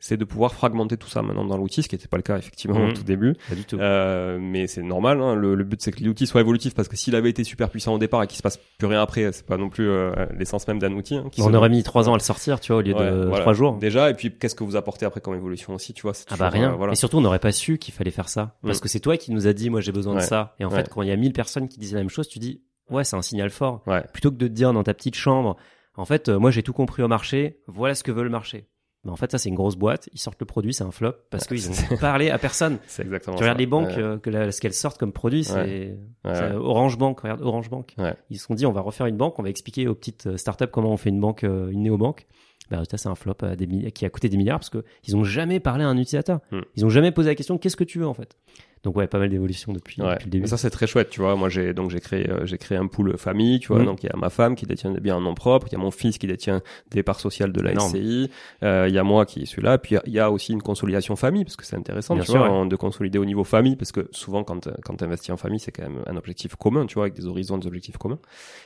C'est de pouvoir fragmenter tout ça maintenant dans l'outil, ce qui n'était pas le cas effectivement au tout début. Pas du tout. Euh, mais c'est normal. Hein. Le, le but c'est que l'outil soit évolutif parce que s'il avait été super puissant au départ et qu'il se passe plus rien après, c'est pas non plus euh, l'essence même d'un outil. hein, qui on aurait mis trois ans à le sortir, tu vois, au lieu Ouais, de voilà. trois jours. Déjà, et puis qu'est-ce que vous apportez après comme évolution aussi, tu vois Ah bah rien. euh, voilà. Et surtout, on n'aurait pas su qu'il fallait faire ça. Parce Mm. que c'est toi qui nous a dit, moi j'ai besoin de ça. Et en Ouais. fait, quand il y a 1000 personnes qui disent la même chose, tu dis, ouais, c'est un signal fort. Ouais. Plutôt que de te dire dans ta petite chambre, en fait, euh, moi j'ai tout compris au marché, voilà ce que veut le marché. Mais en fait, ça, c'est une grosse boîte. Ils sortent le produit, c'est un flop parce qu'ils ont parlé à personne. C'est exactement Tu regardes ça. les banques, Ouais. euh, que la- ce qu'elles sortent comme produit, c'est Ouais. Orange Bank. Regarde Orange Bank. Ils se sont dit, on va refaire une banque, on va expliquer aux petites euh, startups comment on fait une banque, euh, une néobanque. Ben, résultat, c'est un flop à des mi- qui a coûté des milliards parce que ils ont jamais parlé à un utilisateur. Hmm. Ils ont jamais posé la question, qu'est-ce que tu veux en fait? Donc ouais, pas mal d'évolution depuis, Ouais. depuis le début. Mais ça c'est très chouette, tu vois. Moi j'ai donc j'ai créé euh, j'ai créé un pool famille, tu vois. Mhm. Donc il y a ma femme qui détient des biens en nom propre, il y a mon fils qui détient des parts sociales de la. SCI, euh, il y a moi qui suis là, puis il y a- il y, a aussi une consolidation famille parce que c'est intéressant, Bien tu sûr, vois, ouais. en- de consolider au niveau famille parce que souvent quand quand tu investis en famille, c'est quand même un objectif commun, tu vois, avec des horizons, des objectifs communs.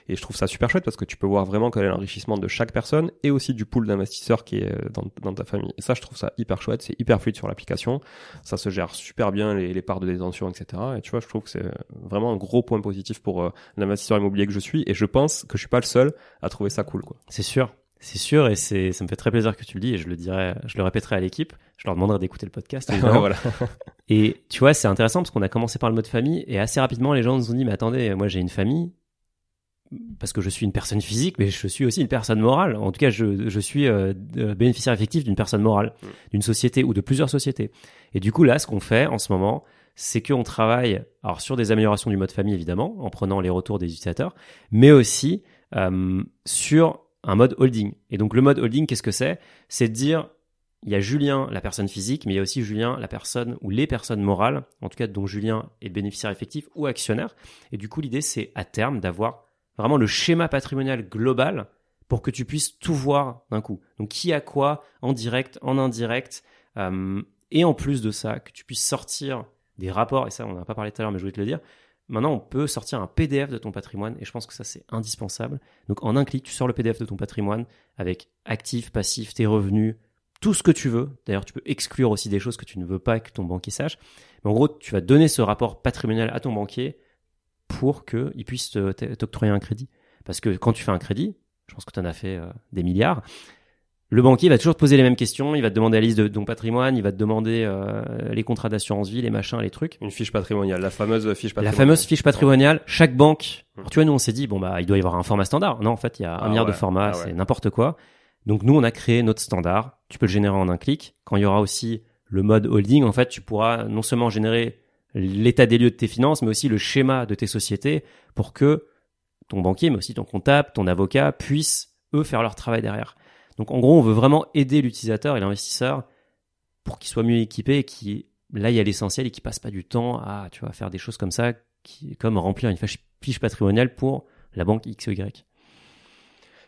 Et je trouve ça super chouette parce que tu peux voir vraiment quel est l'enrichissement de chaque personne et aussi du pool d'investisseurs qui est euh, dans, dans ta famille. Et ça je trouve ça hyper chouette, c'est hyper fluide sur l'application, ça se gère super bien les, les parts de détention, etc. Et tu vois, je trouve que c'est vraiment un gros point positif pour euh, l'investisseur immobilier que je suis. Et je pense que je suis pas le seul à trouver ça cool, quoi. C'est sûr. C'est sûr et c'est ça me fait très plaisir que tu le dis et je le dirai je le répéterai à l'équipe je leur demanderai d'écouter le podcast voilà. Et tu vois, c'est intéressant parce qu'on a commencé par le mode famille et assez rapidement, les gens nous ont dit, mais attendez, moi j'ai une famille parce que je suis une personne physique, mais je suis aussi une personne morale. En tout cas, je, je suis euh, euh, bénéficiaire effectif d'une personne morale, Mm. d'une société ou de plusieurs sociétés. Et du coup, là, ce qu'on fait en ce moment, c'est qu'on travaille alors sur des améliorations du mode famille, évidemment, en prenant les retours des utilisateurs, mais aussi euh, sur un mode holding. Et donc, le mode holding, qu'est-ce que c'est? C'est de dire, il y a Julien, la personne physique, mais il y a aussi Julien, la personne ou les personnes morales, en tout cas dont Julien est bénéficiaire effectif ou actionnaire. Et du coup, l'idée, c'est à terme d'avoir vraiment le schéma patrimonial global pour que tu puisses tout voir d'un coup. Donc, qui a quoi en direct, en indirect, euh, et en plus de ça, que tu puisses sortir des rapports, et ça, on n'en a pas parlé tout à l'heure, mais je voulais te le dire. Maintenant, on peut sortir un PDF de ton patrimoine, et je pense que ça, c'est indispensable. Donc, en un clic, tu sors le PDF de ton patrimoine avec actifs, passifs, tes revenus, tout ce que tu veux. D'ailleurs, tu peux exclure aussi des choses que tu ne veux pas que ton banquier sache. Mais en gros, tu vas donner ce rapport patrimonial à ton banquier pour qu'il puisse t'octroyer un crédit. Parce que quand tu fais un crédit, je pense que tu en as fait euh, des milliards, le banquier va toujours te poser les mêmes questions, il va te demander la liste de ton patrimoine, il va te demander euh, les contrats d'assurance vie, les machins, les trucs. Une fiche patrimoniale, la fameuse fiche La patrimoniale. fameuse fiche patrimoniale, chaque banque. Alors, tu vois, nous, on s'est dit, bon, bah, il doit y avoir un format standard. Non, en fait, il y a un Ah milliard de formats, ah ouais. c'est n'importe quoi. Donc, nous, on a créé notre standard. Tu peux le générer en un clic. Quand il y aura aussi le mode holding, en fait, tu pourras non seulement générer l'état des lieux de tes finances, mais aussi le schéma de tes sociétés pour que ton banquier, mais aussi ton comptable, ton avocat puissent, eux, faire leur travail derrière. Donc, en gros, on veut vraiment aider l'utilisateur et l'investisseur pour qu'il soit mieux équipé et qui là il y a l'essentiel et qui passe pas du temps à tu faire des choses comme ça comme remplir une fiche patrimoniale pour la banque X ou Y.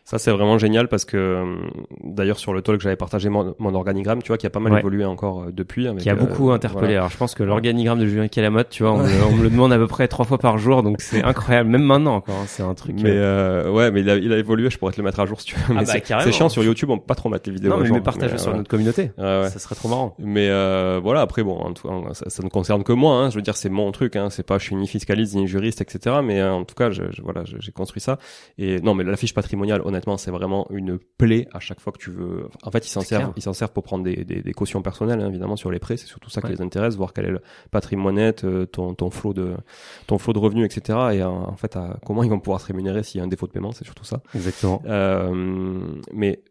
Ça, c'est vraiment génial parce que, euh, d'ailleurs, sur le talk, j'avais partagé mon, mon organigramme, tu vois, qui a pas mal Ouais. évolué encore euh, depuis. avec, qui a euh, beaucoup interpellé. voilà. Alors je pense que l'organigramme de Julien Kelamotte, tu vois, on, me, on me le demande à peu près trois fois par jour, donc c'est incroyable. Même maintenant encore, hein, c'est un truc. Mais euh, euh, ouais, mais il a, il a évolué. Je pourrais te le mettre à jour si tu veux. mais bah, c'est chiant sur YouTube. On peut pas trop mettre les vidéos. non, mais, mais partage sur euh, notre communauté. ouais, ouais. Ça serait trop marrant. Mais euh, voilà, après bon, en tout cas, ça, ça ne concerne que moi. Hein, je veux dire, c'est mon truc. Hein, c'est pas, je suis ni fiscaliste ni juriste, etc. Mais euh, en tout cas, je, je- voilà, j'ai construit ça. Et non, mais la fiche patrimoniale, honnêtement, c'est vraiment une plaie à chaque fois que tu veux. En fait, ils s'en servent, clair. ils s'en servent pour prendre des, des, des cautions personnelles, hein, évidemment, sur les prêts. C'est surtout ça qui les intéresse, voir quel est le patrimoine net, euh, ton ton flot de ton flot de revenus, etc. Et euh, en fait, à, comment ils vont pouvoir se rémunérer s'il y a un défaut de paiement, c'est surtout ça. Exactement. Euh, mais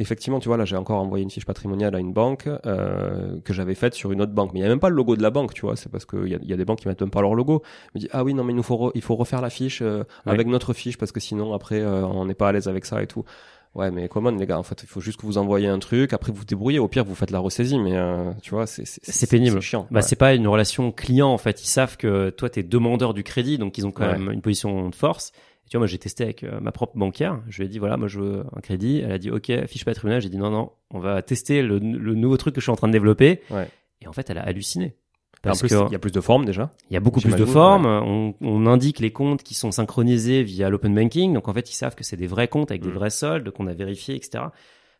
effectivement, tu vois, là, j'ai encore envoyé une fiche patrimoniale à une banque euh, que j'avais faite sur une autre banque. Mais il n'y a même pas le logo de la banque, tu vois. C'est parce qu'il y a, il y a des banques qui mettent même pas leur logo. Je me dis, ah oui, non, mais il nous faut, re- il faut refaire la fiche euh, Ouais. avec notre fiche parce que sinon, après, euh, on n'est pas à l'aise avec ça et tout. Ouais, mais comment les gars En fait, il faut juste que vous envoyez un truc. Après, vous vous débrouillez. Au pire, vous faites la ressaisie. Mais euh, tu vois, c'est C'est pénible. C'est chiant. Bah, ouais. c'est pas une relation client en fait. Ils savent que toi t'es demandeur du crédit, donc ils ont quand Ouais. même une position de force. Tu vois, moi j'ai testé avec euh, ma propre banquière. Je lui ai dit voilà, moi je veux un crédit. Elle a dit ok, fiche patrimoniale. J'ai dit non non, on va tester le, le nouveau truc que je suis en train de développer. Ouais. Et en fait, elle a halluciné. Parce plus, que il y a plus de formes déjà. il y a beaucoup plus de formes. On, on indique les comptes qui sont synchronisés via l'open banking. Donc en fait, ils savent que c'est des vrais comptes avec des Mm. vrais soldes qu'on a vérifiés, etc.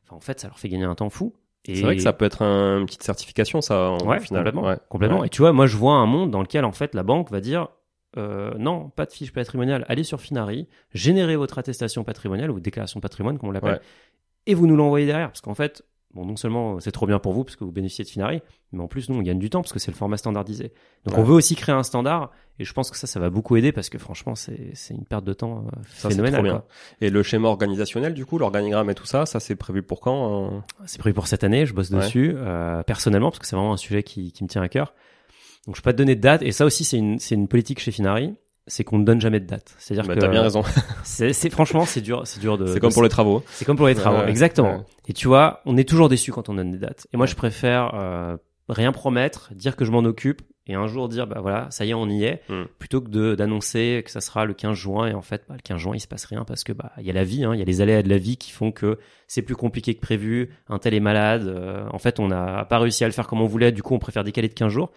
Enfin, en fait, ça leur fait gagner un temps fou. Et C'est vrai que ça peut être un, une petite certification, ça, en, Ouais, final. complètement. Ouais. complètement. Ouais. Et tu vois, moi, je vois un monde dans lequel, en fait, la banque va dire euh, non, pas de fiche patrimoniale, allez sur Finari, générez votre attestation patrimoniale ou déclaration de patrimoine, comme on l'appelle, Ouais. et vous nous l'envoyez derrière. Parce qu'en fait, bon, non seulement c'est trop bien pour vous parce que vous bénéficiez de Finari, mais en plus, nous, on gagne du temps parce que c'est le format standardisé. Donc, Ouais. on veut aussi créer un standard et je pense que ça, ça va beaucoup aider parce que franchement, c'est une perte de temps euh, Ça, phénoménale. trop bien. Et le schéma organisationnel, du coup, l'organigramme et tout ça, ça c'est prévu pour quand euh C'est prévu pour cette année, je bosse Ouais. dessus euh, personnellement parce que c'est vraiment un sujet qui, qui me tient à cœur. Donc, je peux pas te donner de date et ça aussi, c'est une, c'est une politique chez Finari. C'est qu'on ne donne jamais de date. C'est-à-dire bah, que T'as bien raison. c'est c'est- franchement c'est dur, c'est dur de. c'est comme pour les travaux. C'est comme pour les travaux, Ouais, exactement. Ouais. Et tu vois, on est toujours déçu quand on donne des dates. Et moi, Ouais. je préfère euh, rien promettre, dire que je m'en occupe, et un jour dire, bah voilà, ça y est, on y est, Mm. plutôt que de d'annoncer que ça sera le 15 juin. Et en fait, bah, le 15 juin, il se passe rien parce que bah il y a la vie, hein, il y a les aléas de la vie qui font que c'est plus compliqué que prévu. Un tel est malade. euh, en fait, on n'a pas réussi à le faire comme on voulait. Du coup, on préfère décaler de 15 jours.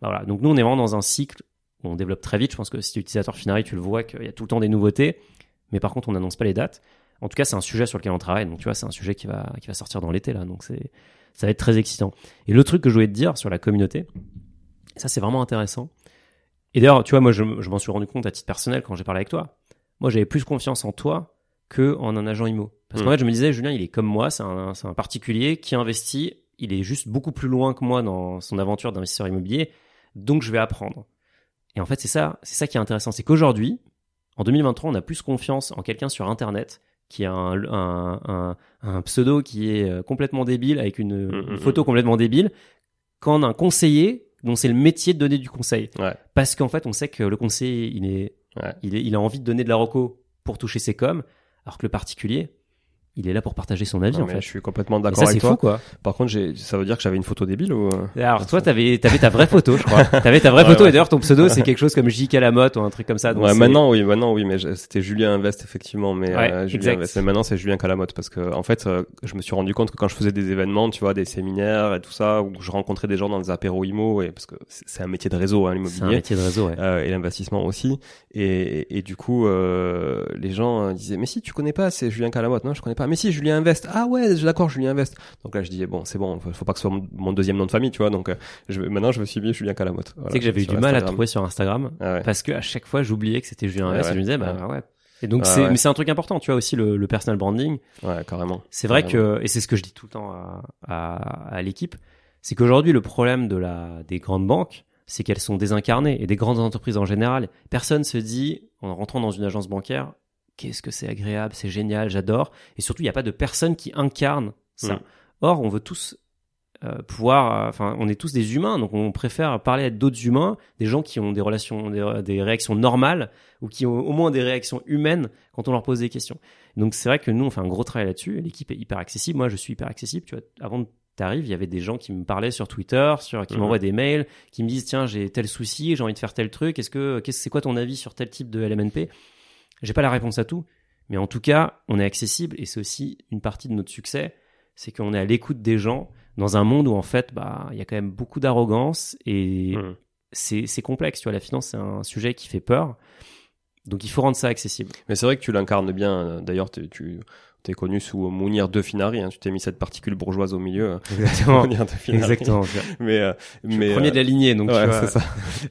Bah, voilà. Donc nous, on est vraiment dans un cycle où on développe très vite. Je pense que si tu es utilisateur Finari, tu le vois qu'il y a tout le temps des nouveautés. Mais par contre, on n'annonce pas les dates. En tout cas, c'est un sujet sur lequel on travaille. Donc, tu vois, c'est un sujet qui va, qui va sortir dans l'été, là. Donc, c'est, ça va être très excitant. Et le truc que je voulais te dire sur la communauté, ça, c'est vraiment intéressant. Et d'ailleurs, tu vois, moi, je, je m'en suis rendu compte à titre personnel quand j'ai parlé avec toi. Moi, j'avais plus confiance en toi que en un agent IMO. Parce qu'en Mm. fait, je me disais, Julien, il est comme moi. C'est un, c'est un particulier qui investit. Il est juste beaucoup plus loin que moi dans son aventure d'investisseur immobilier. Donc, je vais apprendre. Et en fait, c'est ça, c'est ça qui est intéressant. C'est qu'aujourd'hui, en 2023, on a plus confiance en quelqu'un sur Internet qui a un, un, un, un pseudo qui est euh, complètement débile avec une, Mm, une mm, photo complètement débile qu'en un conseiller dont c'est le métier de donner du conseil. Ouais. Parce qu'en fait, on sait que le conseiller, il est, Ouais. il est, il a envie de donner de la reco pour toucher ses coms, alors que le particulier, il est là pour partager son avis Non, en fait. Je suis complètement d'accord ça, avec c'est toi. fou quoi. Par contre, j'ai, ça veut dire que j'avais une photo débile ou euh Alors toi, t'avais, t'avais ta vraie photo, je crois. T'avais ta vraie Ouais, photo ouais. et d'ailleurs ton pseudo, c'est quelque chose comme J. Calamotte ou un truc comme ça. donc Ouais, c'est- maintenant oui, maintenant oui, mais c'était Julien Invest effectivement, mais Ouais, euh, Julien exact. Invest. Mais maintenant c'est Julien Calamotte parce que en fait, euh, je me suis rendu compte que quand je faisais des événements, tu vois, des séminaires et tout ça, où je rencontrais des gens dans des apéros IMO, et parce que c'est c'est un métier de réseau, hein, C'est un l'immobilier. métier de réseau, ouais. euh, et l'investissement aussi. Et, et, et du coup, euh, les gens euh, disaient mais si tu connais pas, c'est Julien Calamotte. Non, je connais pas. Mais si Julien Invest. Ah ouais, d'accord, Julien Invest. Donc là, je disais bon, c'est bon, faut, faut pas que ce soit mon, deuxième nom de famille, tu vois. Donc euh, je, maintenant, je me suis mis Julien Calamotte. Voilà, sais que j'avais eu du mal à trouver sur Instagram Ah ouais. parce que à chaque fois j'oubliais que c'était Julien Invest et ouais. je me disais bah ouais. Et donc c'est mais c'est un truc important, tu vois aussi le, le personal branding. Ouais, carrément. C'est vrai Carrément. que et c'est ce que je dis tout le temps à, à, à l'équipe, c'est qu'aujourd'hui le problème de la des grandes banques, c'est qu'elles sont désincarnées et des grandes entreprises en général, personne se dit en rentrant dans une agence bancaire qu'est-ce que c'est agréable, c'est génial, j'adore et surtout il n'y a pas de personne qui incarne ça. Mm. Or, on veut tous euh, pouvoir, euh, enfin, on est tous des humains, donc on préfère parler à d'autres humains, des gens qui ont des relations, des, des réactions normales ou qui ont au moins des réactions humaines quand on leur pose des questions. Donc c'est vrai que nous, on fait un gros travail là-dessus. L'équipe est hyper accessible. Moi, je suis hyper accessible. Tu vois, avant de t'arrives, il y avait des gens qui me parlaient sur Twitter, sur qui Mhm. m'envoient des mails, qui me disent tiens, j'ai tel souci, j'ai envie de faire tel truc. Est-ce que, qu'est-ce, c'est quoi ton avis sur tel type de LMNP J'ai pas la réponse à tout, mais en tout cas, on est accessible et c'est aussi une partie de notre succès, c'est qu'on est à l'écoute des gens dans un monde où en fait, bah, il y a quand même beaucoup d'arrogance et Mm. c'est, complexe. Tu vois, la finance, c'est un sujet qui fait peur. Donc il faut rendre ça accessible. Mais c'est vrai que tu l'incarnes bien. D'ailleurs, t'es- tu t'es connu sous Mounir de Finari. Hein. Tu t'es mis cette particule bourgeoise au milieu. Exactement. Mounir de Finari. Exactement. Mais, euh, mais le premier euh, de la lignée, donc tu vois. c'est ça.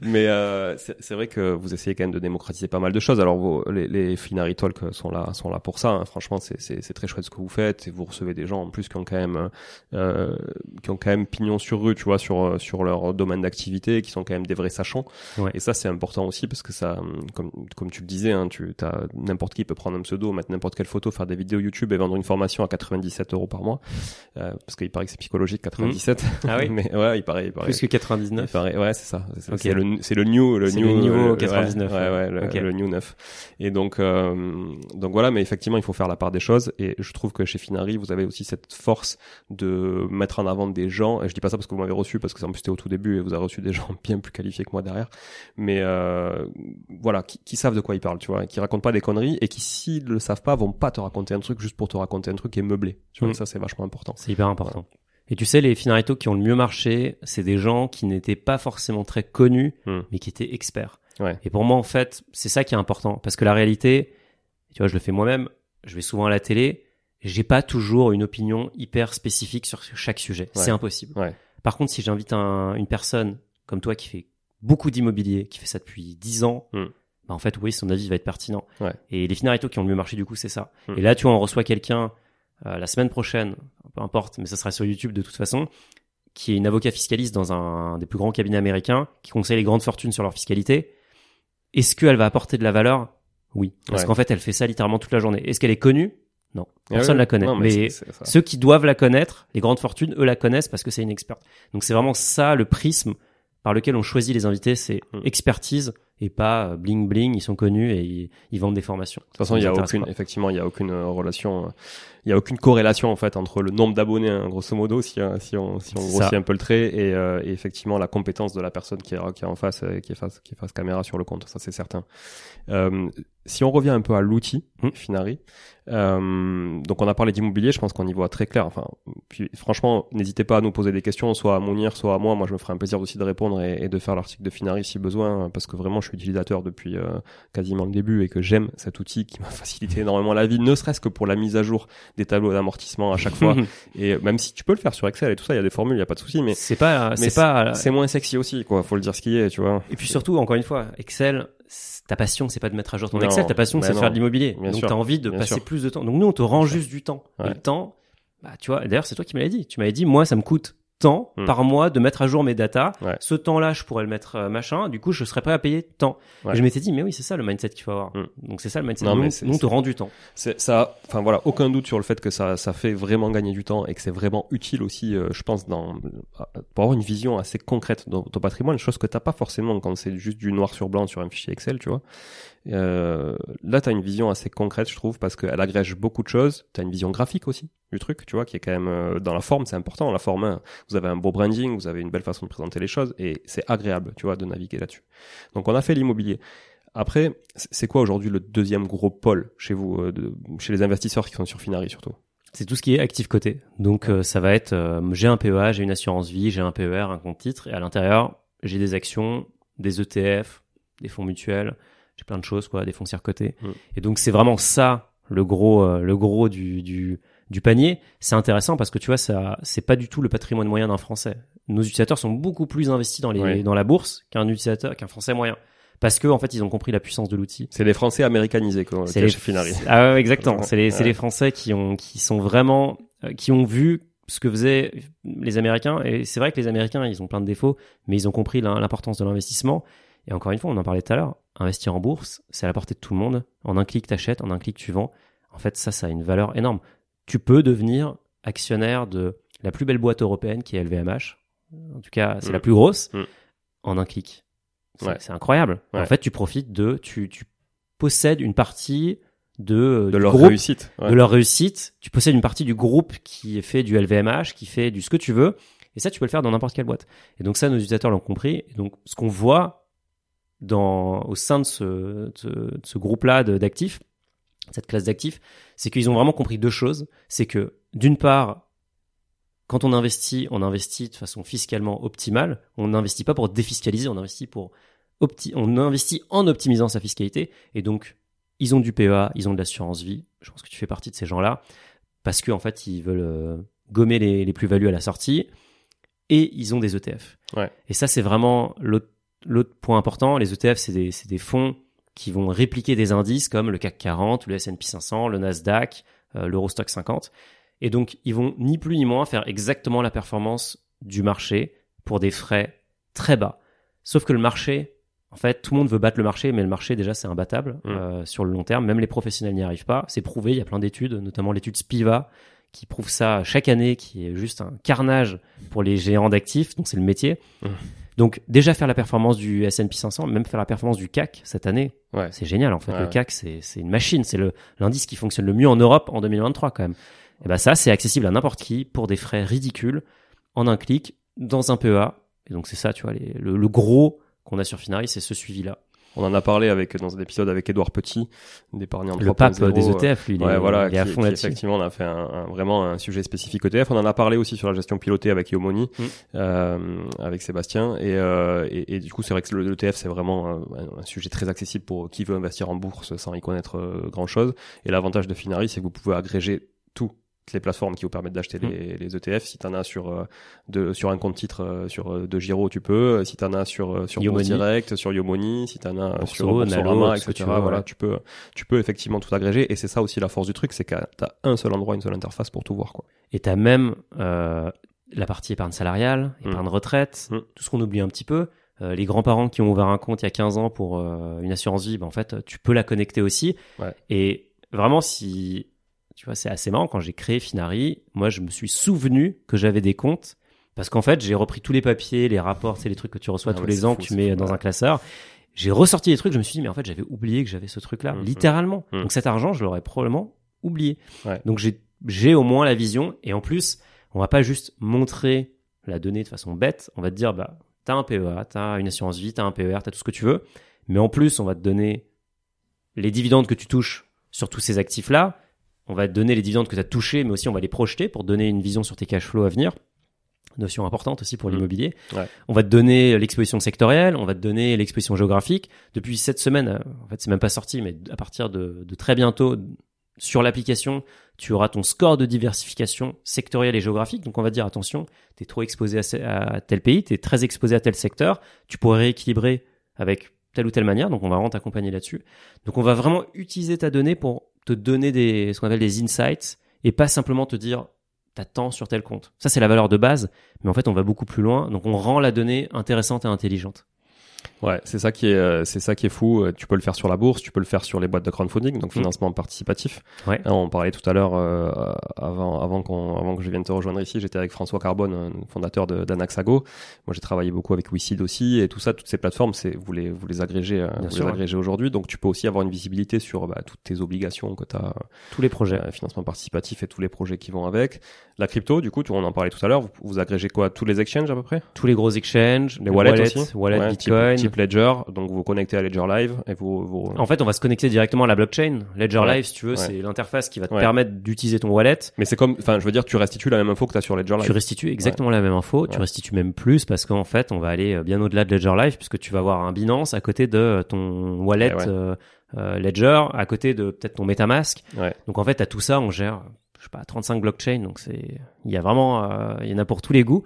Mais euh, c'est c'est vrai que vous essayez quand même de démocratiser pas mal de choses. Alors vos, les, les Finari Talk sont là, sont là pour ça. hein. Franchement, c'est c'est c'est très chouette ce que vous faites. Et vous recevez des gens en plus qui ont quand même, euh, qui ont quand même pignon sur rue, tu vois, sur sur leur domaine d'activité, qui sont quand même des vrais sachants. Ouais. Et ça, c'est important aussi parce que ça, comme comme tu le disais, hein, tu as n'importe qui peut prendre un pseudo, mettre n'importe quelle photo, faire des vidéos YouTube et vendre une formation à 97 euros par mois, euh, parce qu'il paraît que c'est psychologique 97. Ah oui. Mais ouais, il paraît, il paraît. Plus que 99. Il paraît- ouais, c'est ça. C'est Ok. c'est le, c'est le new, le new, le niveau euh, 99, Ouais, ouais, ouais, le, Ok. le new 9. Et donc, euh, donc voilà, mais effectivement, il faut faire la part des choses. Et je trouve que chez Finari, vous avez aussi cette force de mettre en avant des gens. Et je dis pas ça parce que vous m'avez reçu, parce que en plus c'était au tout début et vous avez reçu des gens bien plus qualifiés que moi derrière. Mais euh, voilà, qui, qui savent de quoi ils parlent, tu vois, qui racontent pas des conneries et qui, s'ils le savent pas, vont pas te raconter un truc juste pour te raconter un truc qui est meublé. Tu vois, Mm. et ça c'est vachement important. C'est hyper important. Et tu sais, les Finarito qui ont le mieux marché, c'est des gens qui n'étaient pas forcément très connus, Hmm. mais qui étaient experts. Ouais. Et pour moi, en fait, c'est ça qui est important. Parce que la réalité, tu vois, je le fais moi-même, je vais souvent à la télé, j'ai pas toujours une opinion hyper spécifique sur chaque sujet. Ouais. C'est impossible. Ouais. Par contre, si j'invite un- une personne comme toi qui fait beaucoup d'immobilier, qui fait ça depuis 10 ans, Hmm. Bah en fait, oui, son avis va être pertinent. Ouais. Et les Finarito qui ont le mieux marché, du coup, c'est ça. Hmm. Et là, tu vois, on reçoit quelqu'un euh, la semaine prochaine, peu importe, mais ça sera sur YouTube de toute façon, qui est une avocat fiscaliste dans un, des plus grands cabinets américains, qui conseille les grandes fortunes sur leur fiscalité. Est-ce qu'elle va apporter de la valeur? Oui, parce qu'en fait, elle fait ça littéralement toute la journée. Est-ce qu'elle est connue? Non, ah personne ne la connaît. mais, ceux qui doivent la connaître, les grandes fortunes, eux la connaissent parce que c'est une experte. Donc c'est vraiment ça le prisme par lequel on choisit les invités, c'est hmm. expertise et pas euh, bling bling. Ils sont connus et ils, vendent des formations. De toute façon, il y a aucune, effectivement, il y a aucune euh, relation, euh, il y a aucune corrélation en fait entre le nombre d'abonnés, hein, grosso modo, si, si on, si on grossit un peu le trait, et, et, effectivement la compétence de la personne qui est, qui est en face, qui est face, qui est face caméra sur le compte. Ça, c'est certain. Euh, si on revient un peu à l'outil hmm. Finari, euh, donc on a parlé d'immobilier, je pense qu'on y voit très clair. Enfin, puis franchement, n'hésitez pas à nous poser des questions, soit à Mounir, soit à moi. Moi, je me ferai un plaisir aussi de répondre et, et de faire l'article de Finari si besoin, parce que vraiment, je suis utilisateur depuis euh, quasiment le début et que j'aime cet outil qui m'a facilité énormément la vie, ne serait-ce que pour la mise à jour des tableaux d'amortissement à chaque fois. et même si tu peux le faire sur Excel et tout ça, il y a des formules, il y a pas de souci, mais c'est pas, c'est pas, c'est moins sexy aussi, quoi. Faut le dire ce qui est, tu vois. Et puis surtout, encore une fois, Excel, ta passion, c'est pas de mettre à jour ton Excel, ta passion, c'est de faire de l'immobilier. Donc tu as envie de passer plus de temps. Donc nous, on te rend juste du temps. Et le temps, bah tu vois, d'ailleurs, c'est toi qui me l'as dit. Tu m'avais dit, moi, ça me coûte temps hmm. par mois de mettre à jour mes datas. Ce temps-là, je pourrais le mettre euh, machin. Du coup, je serais prêt à payer temps. je m'étais dit, mais oui, c'est ça le mindset qu'il faut avoir. Hmm. Donc c'est ça le mindset. Non, nous, nous on te rend du temps. C'est ça. Enfin voilà, aucun doute sur le fait que ça, ça fait vraiment gagner du temps et que c'est vraiment utile aussi, euh, je pense, dans pour avoir une vision assez concrète de ton patrimoine, chose que t'as pas forcément quand c'est juste du noir sur blanc sur un fichier Excel, tu vois. Euh, là, tu as une vision assez concrète, je trouve, parce qu'elle agrège beaucoup de choses. Tu as une vision graphique aussi du truc, tu vois, qui est quand même euh, dans la forme, c'est important. La forme, hein. vous avez un beau branding, vous avez une belle façon de présenter les choses, et c'est agréable, tu vois, de naviguer là-dessus. Donc, on a fait l'immobilier. Après, c'est quoi aujourd'hui le deuxième gros pôle chez vous, euh, chez les investisseurs qui sont sur Finari surtout? C'est tout ce qui est actif côté. Donc euh, ça va être j'ai un PEA, j'ai une assurance vie, j'ai un PER, un compte titre et à l'intérieur, j'ai des actions, des ETF, des fonds mutuels, j'ai plein de choses quoi, des foncières cotées. Mm. Et donc c'est vraiment ça le gros euh, le gros du du, du panier. C'est intéressant parce que tu vois ça c'est pas du tout le patrimoine moyen d'un Français. Nos utilisateurs sont beaucoup plus investis dans les dans la bourse qu'un utilisateur qu'un Français moyen. Parce que en fait, ils ont compris la puissance de l'outil. C'est les Français américanisés quoi. C'est les Finari. Ah ouais, exactement. C'est les c'est les Français qui ont qui sont vraiment euh, qui ont vu ce que faisaient les Américains. Et c'est vrai que les Américains, ils ont plein de défauts, mais ils ont compris l'importance de l'investissement. Et encore une fois, on en parlait tout à l'heure, investir en bourse, c'est à la portée de tout le monde. En un clic, t'achètes, en un clic, tu vends. En fait, ça, ça a une valeur énorme. Tu peux devenir actionnaire de la plus belle boîte européenne qui est LVMH. En tout cas, c'est la mm. plus grosse. Mm. En un clic. C'est incroyable. En fait, tu profites de, tu, tu possèdes une partie de, de leur réussite. De leur réussite. Tu possèdes une partie du groupe qui fait du LVMH, qui fait du ce que tu veux. Et ça, tu peux le faire dans n'importe quelle boîte. Et donc ça, nos utilisateurs l'ont compris. Et donc, ce qu'on voit dans, au sein de ce, de, ce groupe-là d'actifs, cette classe d'actifs, c'est qu'ils ont vraiment compris deux choses. C'est que, d'une part, quand on investit, on investit de façon fiscalement optimale. On n'investit pas pour défiscaliser, on investit pour opti on investit en optimisant sa fiscalité. Et donc, ils ont du PEA, ils ont de l'assurance vie. Je pense que tu fais partie de ces gens-là parce qu'en en fait, ils veulent euh, gommer les, les plus-values à la sortie et ils ont des ETF. Ouais. Et ça, c'est vraiment l'autre L'autre point important, les ETF, c'est des, des, fonds qui vont répliquer des indices comme le CAC 40, le S&P 500, le Nasdaq, euh, l'Eurostock 50. Et donc, ils vont ni plus ni moins faire exactement la performance du marché pour des frais très bas. Sauf que le marché, en fait, tout le monde veut battre le marché, mais le marché, déjà, c'est imbattable mmh. euh, sur le long terme. Même les professionnels n'y arrivent pas. C'est prouvé, il y a plein d'études, notamment l'étude Spiva, qui prouve ça chaque année, qui est juste un carnage pour les géants d'actifs. Donc, c'est le métier. Mmh. Donc déjà faire la performance du S&P 500, même faire la performance du CAC cette année, ouais. c'est génial en fait. le CAC c'est c'est une machine, c'est le l'indice qui fonctionne le mieux en Europe en 2023 quand même. Et ben ça c'est accessible à n'importe qui pour des frais ridicules en un clic dans un PEA. Et donc c'est ça, tu vois, le, le, gros qu'on a sur Finari, c'est ce suivi là. On en a parlé avec dans un épisode avec Edouard Petit, d'épargnant Le pape des ETF, lui, il est, voilà, il est à fond là-dessus. Effectivement, on a fait un, vraiment un sujet spécifique ETF. On en a parlé aussi sur la gestion pilotée avec Yomoni, mm. euh, avec Sébastien. Et, euh, et, et, du coup, c'est vrai que l'ETF, c'est vraiment un, un, sujet très accessible pour qui veut investir en bourse sans y connaître euh, grand-chose. Et l'avantage de Finari, c'est que vous pouvez agréger tout les plateformes qui vous permettent d'acheter Mm. les, les ETF. Si tu en as sur, euh, de, sur un compte titre euh, sur euh, de Giro, tu peux. Si tu en as sur, sur. Bourse Direct, sur Yomoni, si tu en as sur Boursorama, Nalo, etc. tu veux, voilà, ouais. tu peux, tu peux effectivement tout agréger. Et c'est ça aussi la force du truc, c'est que tu as un seul endroit, une seule interface pour tout voir. Quoi. Et t'as même euh, la partie épargne salariale, Mm. épargne retraite, Mm. tout ce qu'on oublie un petit peu. Euh, les grands-parents qui ont ouvert un compte il y a 15 ans pour euh, une assurance vie, ben, en fait, tu peux la connecter aussi. Ouais. Et vraiment, si tu vois, c'est assez marrant quand j'ai créé Finari, moi, je me suis souvenu que j'avais des comptes parce qu'en fait, j'ai repris tous les papiers, les rapports, c'est les trucs que tu reçois Ah tous ouais, les ans fou, que tu mets fou, dans ouais. un classeur. J'ai ressorti les trucs, je me suis dit, mais en fait, j'avais oublié que j'avais ce truc-là, Mhm. littéralement. Mhm. Donc cet argent, je l'aurais probablement oublié. Ouais. Donc j'ai j'ai au moins la vision et en plus, on va pas juste montrer la donnée de façon bête, on va te dire bah t'as un PEA, t'as une assurance vie, t'as un PER, t'as tout ce que tu veux, mais en plus on va te donner les dividendes que tu touches sur tous ces actifs là, on va te donner les dividendes que tu as touchés, mais aussi on va les projeter pour donner une vision sur tes cash flows à venir. Notion importante aussi pour Mhm. l'immobilier. Ouais. On va te donner l'exposition sectorielle, on va te donner l'exposition géographique. Depuis cette semaine, euh, en fait c'est même pas sorti, mais à partir de, de très bientôt, sur l'application, tu auras ton score de diversification sectorielle et géographique. Donc on va dire attention, tu es trop exposé à tel pays, tu es très exposé à tel secteur, tu pourrais rééquilibrer avec telle ou telle manière. Donc on va vraiment t'accompagner là-dessus. Donc on va vraiment utiliser ta donnée pour te donner des ce qu'on appelle des insights et pas simplement te dire t'as tant sur tel compte. Ça c'est la valeur de base, mais en fait on va beaucoup plus loin. Donc on rend la donnée intéressante et intelligente. Ouais, c'est ça qui est, euh, c'est ça qui est fou. Euh, Tu peux le faire sur la bourse, tu peux le faire sur les boîtes de crowdfunding, donc Mm. financement participatif. Ouais. Hein, on parlait tout à l'heure, euh, avant, avant qu'on, avant que je vienne te rejoindre ici, j'étais avec François Carbone, fondateur de, d'Anaxago. Moi, j'ai travaillé beaucoup avec WeSeed aussi, et tout ça, toutes ces plateformes, c'est, vous les, vous les agrégez, euh, vous sûr, les ouais. agrégez aujourd'hui. Donc, tu peux aussi avoir une visibilité sur bah, toutes tes obligations que tu as, Tous les projets. financement participatif et tous les projets qui vont avec. La crypto, du coup, tu, on en parlait tout à l'heure, vous, vous agrégez quoi? Tous les exchanges à peu près? Tous les gros exchanges, Les wallets, aussi? wallet Ouais, Bitcoin. Type, type Ledger, donc vous connectez à Ledger Live et vous, vous... En fait, on va se connecter directement à la blockchain. Ledger Ouais. Live, si tu veux, Ouais. c'est l'interface qui va te Ouais. permettre d'utiliser ton wallet. Mais c'est comme, enfin, je veux dire, tu restitues la même info que tu as sur Ledger Live. Tu restitues exactement la même info. Tu restitues même plus parce qu'en fait, on va aller euh, bien au-delà de Ledger Live puisque tu vas avoir un Binance à côté de ton wallet ouais. euh, euh, Ledger, à côté de peut-être ton MetaMask. Donc en fait, à tout ça, on gère, je sais pas, 35 blockchains. Donc c'est, il y a vraiment, euh, il y en a pour tous les goûts.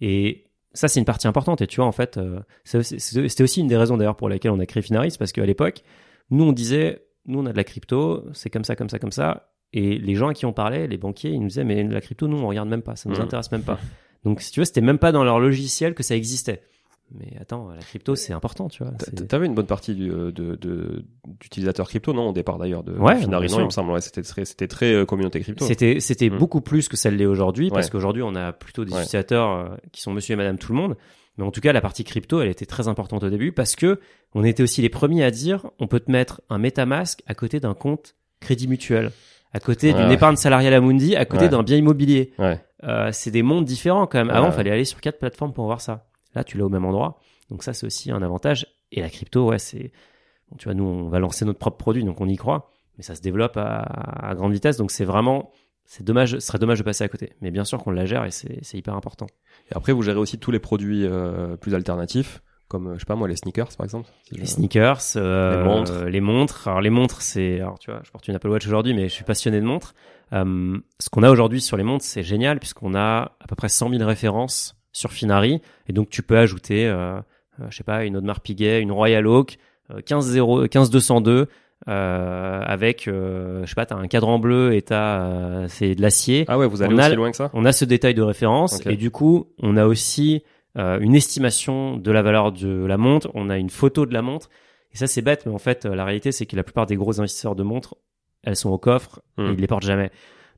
Et ça, c'est une partie importante. Et tu vois, en fait, euh, c'était aussi une des raisons d'ailleurs pour laquelle on a créé Finaris, parce qu'à l'époque, nous, on disait, nous, on a de la crypto, c'est comme ça, comme ça, comme ça. Et les gens à qui on parlait, les banquiers, ils nous disaient, mais la crypto, nous, on regarde même pas, ça nous Mhm. intéresse même pas. Donc, si tu veux, c'était même pas dans leur logiciel que ça existait. Mais attends, la crypto, c'est important, tu vois. T'avais une bonne partie euh, de, de, d'utilisateurs crypto, non, au départ d'ailleurs, de Ouais, il me semble, ouais, c'était très, c'était très euh, communauté crypto. C'était c'était Mm. beaucoup plus que ça l'est aujourd'hui parce qu'aujourd'hui on a plutôt des Ouais. utilisateurs euh, qui sont monsieur et madame tout le monde. Mais en tout cas la partie crypto elle était très importante au début parce que on était aussi les premiers à dire on peut te mettre un MetaMask à côté d'un compte Crédit Mutuel, à côté d'une épargne salariale Amundi, à côté d'un bien immobilier. Ouais. Euh, c'est des mondes différents quand même. Avant il fallait aller sur quatre plateformes pour voir ça. Là tu l'as au même endroit. Donc ça c'est aussi un avantage. Et la crypto ouais c'est bon, tu vois nous on va lancer notre propre produit donc on y croit mais ça se développe à, à grande vitesse donc c'est vraiment c'est dommage ce serait dommage de passer à côté mais bien sûr qu'on la gère et c'est hyper important Et après, vous gérez aussi tous les produits euh, plus alternatifs, comme, euh, je sais pas moi, les sneakers, par exemple. si je- les sneakers euh, Les montres. les montres alors les montres c'est alors tu vois je porte une Apple Watch aujourd'hui mais je suis passionné de montres Euh, ce qu'on a aujourd'hui sur les montres c'est génial puisqu'on a à peu près 100 000 références sur Finari. Et donc tu peux ajouter euh, euh, je sais pas une Audemars Piguet une Royal Oak euh, 15 0 15 202 euh, avec euh, je sais pas t'as un cadran bleu et t'as euh, c'est de l'acier. Ah ouais, vous allez On a aussi le- loin que ça? on a ce détail de référence et du coup on a aussi euh, une estimation de la valeur de la montre. On a une photo de la montre. Et ça c'est bête mais en fait euh, la réalité c'est que la plupart des gros investisseurs de montres elles sont au coffre Hmm. et ils les portent jamais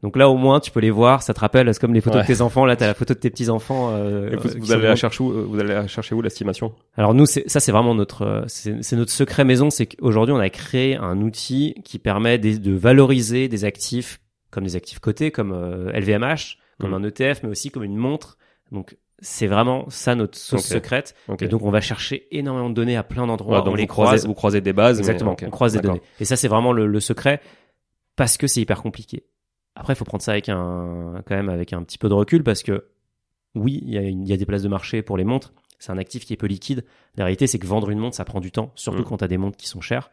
donc là au moins tu peux les voir ça te rappelle c'est comme les photos Ouais. de tes enfants là t'as la photo de tes petits enfants vous, qui vous allez la chercher où, euh, vous allez la chercher où l'estimation? Alors nous, ça c'est vraiment notre, euh, c'est notre secret maison, c'est qu'aujourd'hui on a créé un outil qui permet de valoriser des actifs comme des actifs cotés, comme euh, LVMH, comme Mhm. un ETF, mais aussi comme une montre. Donc c'est vraiment ça notre sauce Ok. secrète. Ok. Et donc on va chercher énormément de données à plein d'endroits. Ouais, donc on les vous croisez, croise. vous croisez des bases. mais- Exactement. On croise des données. Et ça c'est vraiment le, le secret parce que c'est hyper compliqué. Après, il faut prendre ça avec un, quand même avec un petit peu de recul parce que oui, il y, a y des places de marché pour les montres. C'est un actif qui est peu liquide. La réalité, c'est que vendre une montre, ça prend du temps, surtout Mm. quand tu as des montres qui sont chères.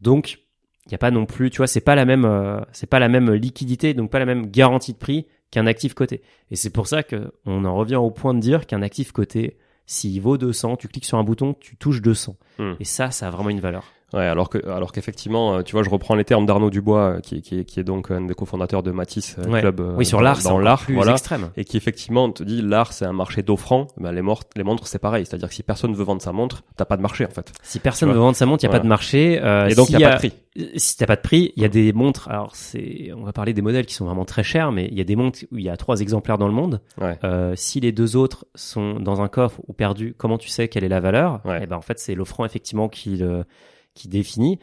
Donc, il y a pas non plus, tu vois, c'est pas la même, euh, c'est pas la même liquidité, donc pas la même garantie de prix qu'un actif coté. Et c'est pour ça que on en revient au point de dire qu'un actif coté, s'il vaut 200, tu cliques sur un bouton, tu touches 200. Hmm. Et ça, ça a vraiment une valeur. Ouais, alors que, alors qu'effectivement, euh, tu vois, je reprends les termes d'Arnaud Dubois, euh, qui, qui, qui est donc un des cofondateurs de Matisse euh, Ouais. Club. oui, sur l'art, dans l'art, plus voilà. extrême. Et qui effectivement te dit l'art c'est un marché d'offrant, ben les, les montres c'est pareil, c'est-à-dire que si personne veut vendre sa montre, t'as pas de marché en fait. Si personne veut vendre sa montre, il n'y a Voilà. pas de marché. Euh, Et donc il s'il y a pas de prix. Si t'as pas de prix, il y a des montres. Alors c'est, on va parler des modèles qui sont vraiment très chers, mais il y a des montres où il y a trois exemplaires dans le monde. Ouais. Euh, si les deux autres sont dans un coffre ou perdus, comment tu sais quelle est la valeur? Ouais. Eh ben en fait c'est l'offrant effectivement qui le qui définit.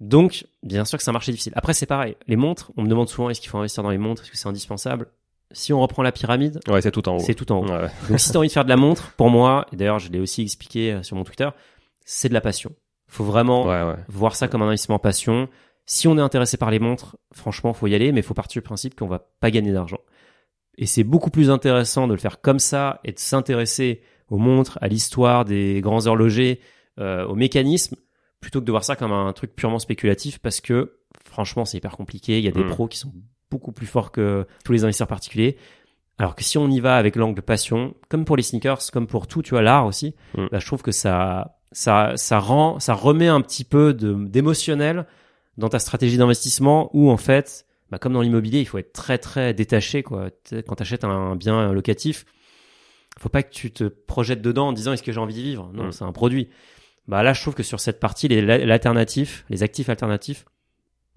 Donc bien sûr que c'est un marché difficile. Après c'est pareil. Les montres, on me demande souvent est-ce qu'il faut investir dans les montres, est-ce que c'est indispensable? Si on reprend la pyramide, Ouais, c'est tout en haut. c'est tout en haut. Ouais. Donc si tu as envie de faire de la montre, pour moi, et d'ailleurs je l'ai aussi expliqué euh, sur mon Twitter, c'est de la passion. Faut vraiment ouais. voir ça comme un investissement passion. Si on est intéressé par les montres, franchement, faut y aller, mais faut partir du principe qu'on va pas gagner d'argent. Et c'est beaucoup plus intéressant de le faire comme ça et de s'intéresser aux montres, à l'histoire des grands horlogers, euh, aux mécanismes, plutôt que de voir ça comme un truc purement spéculatif parce que franchement, c'est hyper compliqué. Il y a des Mm. pros qui sont beaucoup plus forts que tous les investisseurs particuliers. Alors que si on y va avec l'angle passion, comme pour les sneakers, comme pour tout, tu vois, l'art aussi, Mm. bah, je trouve que ça, ça, ça rend, ça remet un petit peu d'émotionnel dans ta stratégie d'investissement où, en fait, bah, comme dans l'immobilier, il faut être très, très détaché, quoi. Quand tu achètes un bien locatif, faut pas que tu te projettes dedans en disant est-ce que j'ai envie d'y vivre? Non, Mm. c'est un produit. Bah, là, je trouve que sur cette partie, les, l'alternatif, les actifs alternatifs,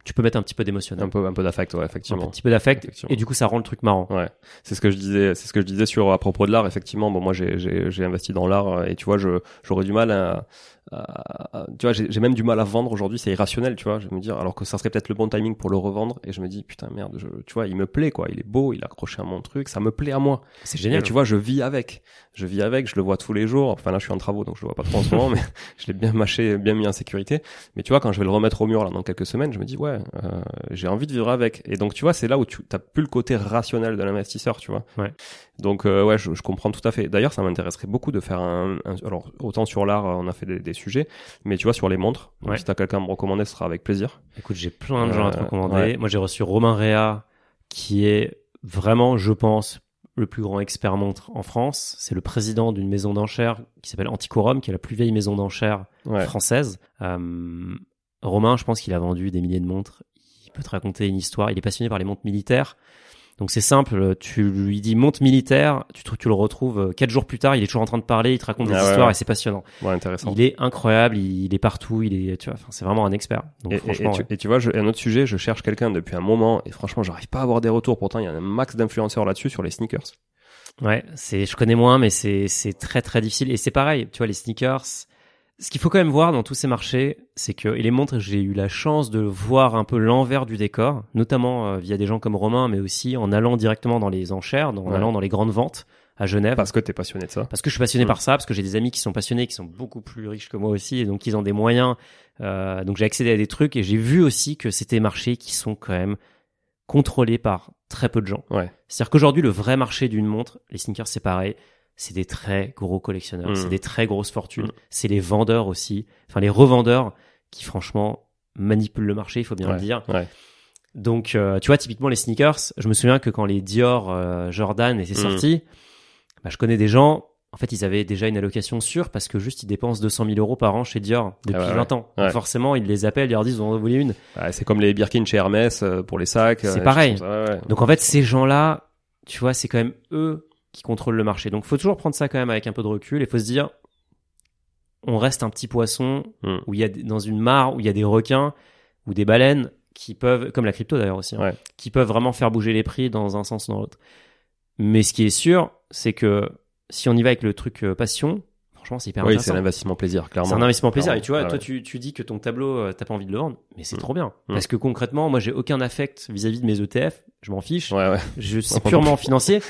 tu peux mettre un petit peu d'émotionnel. Un peu, un peu d'affect, ouais, Un effectivement. petit peu d'affect. Et du coup, ça rend le truc marrant. Ouais, c'est ce que je disais, c'est ce que je disais sur à propos de l'art. Effectivement, bon, moi j'ai j'ai j'ai investi dans l'art euh, et tu vois, je j'aurais du mal à, à- à- tu vois, j'ai même du mal à vendre aujourd'hui. C'est irrationnel, tu vois. Je vais me dire, alors que ça serait peut-être le bon timing pour le revendre et je me dis putain merde, je, tu vois, il me plaît quoi, il est beau, il a accroché à mon truc, ça me plaît à moi. C'est Et génial. tu vois, je vis avec, je vis avec, je le vois tous les jours. Enfin là, je suis en travaux, donc je le vois pas trop en ce moment, mais je l'ai bien mâché, bien mis en sécurité. Mais tu vois, quand je vais le remettre au mur là dans quelques semaines, je me dis ouais, euh, j'ai envie de vivre avec. Et donc tu vois, c'est là où tu t'as plus le côté rationnel de l'investisseur, tu vois. Ouais. Donc euh, ouais, je, je comprends tout à fait. D'ailleurs, ça m'intéresserait beaucoup de faire un, un- alors autant sur l'art, euh, on a fait des, des sujets, mais tu vois sur les montres. Donc, Ouais. Si t'as quelqu'un à me recommander, ce sera avec plaisir. Écoute, j'ai plein de gens à te Euh, recommander. ouais. Moi, j'ai reçu Romain Réa, qui est vraiment, je pense, le plus grand expert montre en France. C'est le président d'une maison d'enchères qui s'appelle Antiquorum, qui est la plus vieille maison d'enchères Ouais. française. Euh, Romain, je pense qu'il a vendu des milliers de montres. Il peut te raconter une histoire. Il est passionné par les montres militaires. Donc c'est simple, tu lui dis montre militaire, tu, le retrouves euh, quatre jours plus tard, il est toujours en train de parler, il te raconte des Ah ouais, histoires ouais. et c'est passionnant. Ouais, intéressant. Il est incroyable, il, il est partout, il est, tu vois, c'est vraiment un expert. Donc Et, et- franchement, et tu, ouais. et tu vois, je, un autre sujet, je cherche quelqu'un depuis un moment et franchement, j'arrive pas à avoir des retours. Pourtant, il y a un max d'influenceurs là-dessus sur les sneakers. Ouais, c'est, je connais moins, mais c'est, c'est très très difficile. Et c'est pareil, tu vois, les sneakers. Ce qu'il faut quand même voir dans tous ces marchés, c'est que, et les montres, j'ai eu la chance de voir un peu l'envers du décor, notamment euh, via des gens comme Romain, mais aussi en allant directement dans les enchères, en Ouais. allant dans les grandes ventes à Genève. Parce que t'es passionné de ça. Parce que je suis passionné par ça, parce que j'ai des amis qui sont passionnés, qui sont beaucoup plus riches que moi aussi, et donc ils ont des moyens. Euh, donc j'ai accédé à des trucs et j'ai vu aussi que c'était des marchés qui sont quand même contrôlés par très peu de gens. Ouais. C'est-à-dire qu'aujourd'hui, le vrai marché d'une montre, les sneakers, c'est pareil. C'est des très gros collectionneurs, c'est des très grosses fortunes. Mm. C'est les vendeurs aussi, enfin les revendeurs qui franchement manipulent le marché, il faut bien Ouais. le dire. Ouais. Donc, euh, tu vois, typiquement les sneakers, je me souviens que quand les Dior euh, Jordan étaient Mm. sortis, bah, je connais des gens, en fait, ils avaient déjà une allocation sûre parce que juste ils dépensent 200 000 euros par an chez Dior depuis Ah ouais, 20 ans. Donc Ouais. forcément, ils les appellent, ils leur disent, vous en voulez une. Ouais, c'est comme les Birkin chez Hermès euh, pour les sacs. C'est euh, pareil. ça. Donc en fait, ces gens-là, tu vois, c'est quand même eux qui contrôlent le marché. Donc faut toujours prendre ça quand même avec un peu de recul et faut se dire, on reste un petit poisson Mm. où il y a dans une mare où il y a des requins ou des baleines qui peuvent, comme la crypto d'ailleurs aussi, hein, Ouais. qui peuvent vraiment faire bouger les prix dans un sens ou dans l'autre. Mais ce qui est sûr, c'est que si on y va avec le truc euh, passion, franchement, c'est hyper Oui, c'est intéressant. l'investissement plaisir, clairement. C'est un investissement plaisir. Clairement. Et tu vois, Ah toi, ouais. tu, tu dis que ton tableau, euh, t'as pas envie de le vendre, mais c'est Mm. trop bien. Mm. Parce que concrètement, moi, j'ai aucun affect vis-à-vis de mes ETF. Je m'en fiche. Ouais, ouais. Je, c'est purement financier.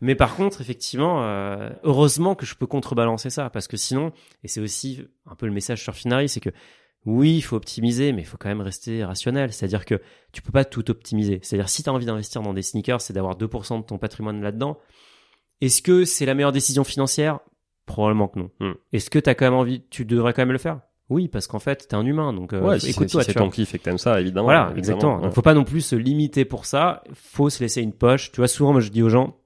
Mais par contre, effectivement, euh, heureusement que je peux contrebalancer ça. Parce que sinon, et c'est aussi un peu le message sur Finari, c'est que oui, il faut optimiser, mais il faut quand même rester rationnel. C'est-à-dire que tu peux pas tout optimiser. C'est-à-dire, si tu as envie d'investir dans des sneakers, c'est d'avoir 2% de ton patrimoine là-dedans. Est-ce que c'est la meilleure décision financière? Probablement que non. Hmm. Est-ce que tu as quand même envie, tu devrais quand même le faire? Oui, parce qu'en fait, t'es un humain, donc euh, Ouais, si c'est écoute-toi. si c'est ton kiff et que t'aimes ça, évidemment. Voilà, évidemment, exactement. ouais. Donc faut pas non plus se limiter pour ça. Faut se laisser une poche. Tu vois, souvent, moi je dis aux gens,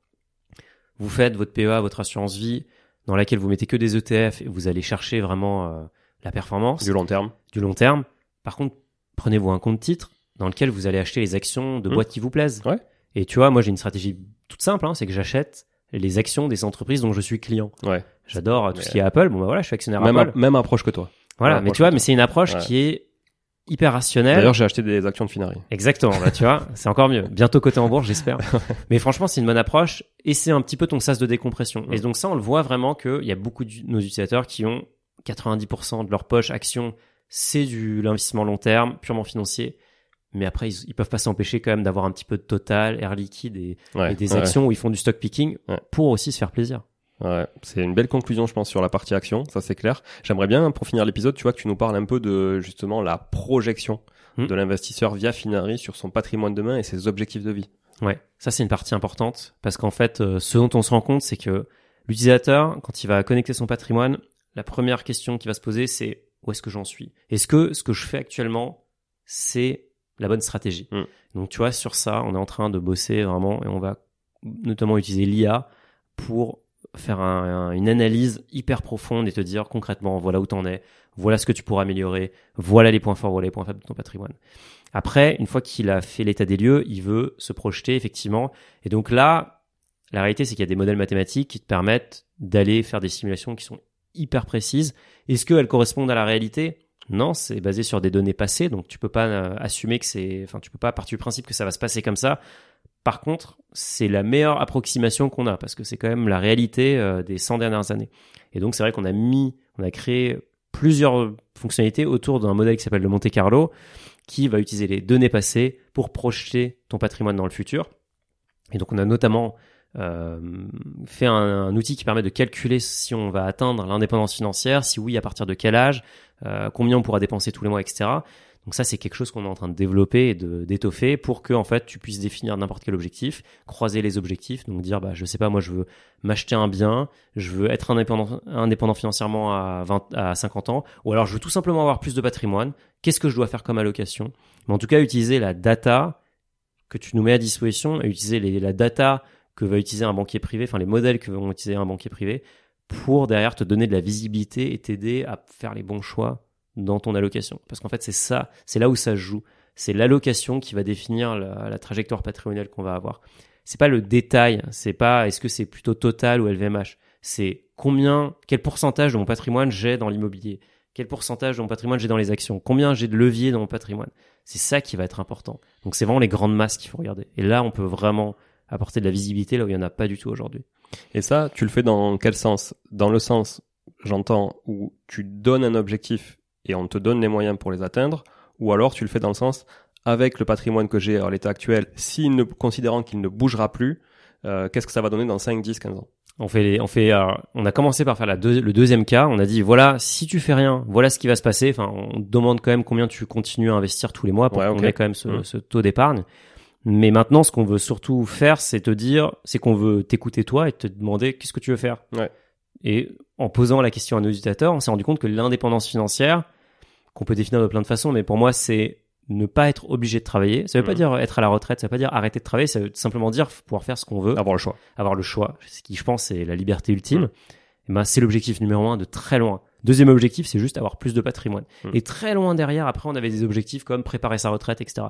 vous faites votre PEA, votre assurance vie, dans laquelle vous mettez que des ETF et vous allez chercher vraiment euh, la performance Du long terme. du long terme. Par contre, prenez-vous un compte titre dans lequel vous allez acheter les actions de Mhm. boîtes qui vous plaisent. Ouais. Et tu vois, moi j'ai une stratégie toute simple, hein, c'est que j'achète les actions des entreprises dont je suis client. Ouais. J'adore euh, tout Mais- ce qui est Apple. Bon bah voilà, je suis actionnaire Même, Apple. même approche que toi. Voilà, mais tu vois, mais c'est une approche Ouais. qui est hyper rationnelle. D'ailleurs, j'ai acheté des actions de Finari. Exactement, bah, tu vois, c'est encore mieux. Bientôt côté en bourse, j'espère. Mais franchement, c'est une bonne approche et c'est un petit peu ton sas de décompression. Et donc ça, on le voit vraiment qu'il y a beaucoup de nos utilisateurs qui ont 90% de leur poche action, c'est du l'investissement long terme, purement financier. Mais après, ils, ils peuvent pas s'empêcher quand même d'avoir un petit peu de total, air liquide et, Ouais, et des actions où ils font du stock picking pour aussi se faire plaisir. Ouais, c'est une belle conclusion, je pense, sur la partie action. Ça, c'est clair. J'aimerais bien, pour finir l'épisode, tu vois, que tu nous parles un peu de, justement, la projection Hmm. de l'investisseur via Finari sur son patrimoine de main et ses objectifs de vie. Ouais, ça c'est une partie importante parce qu'en fait, euh, ce dont on se rend compte, c'est que l'utilisateur, quand il va connecter son patrimoine, la première question qu'il va se poser, c'est où est-ce que j'en suis? Est-ce que ce que je fais actuellement, c'est la bonne stratégie Mm. Donc tu vois, sur ça, on est en train de bosser vraiment et on va notamment utiliser l'IA pour faire un- un- une analyse hyper profonde et te dire concrètement, voilà où t'en es, voilà ce que tu pourras améliorer, voilà les points forts, voilà les points faibles de ton patrimoine. Après, une fois qu'il a fait l'état des lieux, il veut se projeter effectivement. Et donc là, la réalité, c'est qu'il y a des modèles mathématiques qui te permettent d'aller faire des simulations qui sont hyper précises. Est-ce qu'elles correspondent à la réalité? Non, c'est basé sur des données passées, donc tu peux pas euh, assumer que c'est, enfin, tu peux pas partir du principe que ça va se passer comme ça. Par contre, c'est la meilleure approximation qu'on a parce que c'est quand même la réalité euh, des 100 dernières années. Et donc c'est vrai qu'on a mis, on a créé plusieurs fonctionnalités autour d'un modèle qui s'appelle le Monte Carlo qui va utiliser les données passées pour projeter ton patrimoine dans le futur. Et donc on a notamment euh, fait un, outil qui permet de calculer si on va atteindre l'indépendance financière, si oui, à partir de quel âge, euh, combien on pourra dépenser tous les mois, etc. Donc ça, c'est quelque chose qu'on est en train de développer et d'étoffer pour que en fait tu puisses définir n'importe quel objectif, croiser les objectifs, donc dire bah je sais pas moi je veux m'acheter un bien, je veux être indépendant financièrement à 20 à 50 ans ou alors je veux tout simplement avoir plus de patrimoine, qu'est-ce que je dois faire comme allocation? Mais en tout cas utiliser la data que tu nous mets à disposition et utiliser la data que va utiliser un banquier privé, enfin les modèles que vont utiliser un banquier privé pour derrière te donner de la visibilité et t'aider à faire les bons choix dans ton allocation. Parce qu'en fait, c'est ça, c'est là où ça joue. C'est l'allocation qui va définir la, la trajectoire patrimoniale qu'on va avoir. C'est pas le détail, c'est pas est-ce que c'est plutôt total ou LVMH. C'est combien, quel pourcentage de mon patrimoine j'ai dans l'immobilier, quel pourcentage de mon patrimoine j'ai dans les actions, combien j'ai de levier dans mon patrimoine. C'est ça qui va être important. Donc c'est vraiment les grandes masses qu'il faut regarder. Et là, on peut vraiment apporter de la visibilité là où il n'y en a pas du tout aujourd'hui. Et ça, tu le fais dans quel sens? Dans le sens, j'entends, où tu donnes un objectif et on te donne les moyens pour les atteindre, ou alors tu le fais dans le sens, avec le patrimoine que j'ai à l'état actuel, s'il ne, considérant qu'il ne bougera plus, euh, qu'est-ce que ça va donner dans 5, 10, 15 ans? On fait, les- on fait, alors, on a commencé par faire la deux- le deuxième cas. On a dit voilà, si tu fais rien, voilà ce qui va se passer. Enfin, on demande quand même combien tu continues à investir tous les mois pour Ouais, qu'on ait quand même ce, Mm. ce taux d'épargne. Mais maintenant, ce qu'on veut surtout faire, c'est te dire, c'est qu'on veut t'écouter toi et te demander qu'est-ce que tu veux faire? Ouais. Et en posant la question à nos utilisateurs, on s'est rendu compte que l'indépendance financière, qu'on peut définir de plein de façons, mais pour moi, c'est ne pas être obligé de travailler. Ça veut pas Mhm. dire être à la retraite, ça veut pas dire arrêter de travailler, ça veut simplement dire pouvoir faire ce qu'on veut Avoir le choix. avoir le choix, ce qui je pense c'est la liberté ultime, et ben c'est l'objectif numéro un de très loin. Deuxième objectif, c'est juste avoir plus de patrimoine. Mm. Et très loin derrière, après, on avait des objectifs comme préparer sa retraite, etc.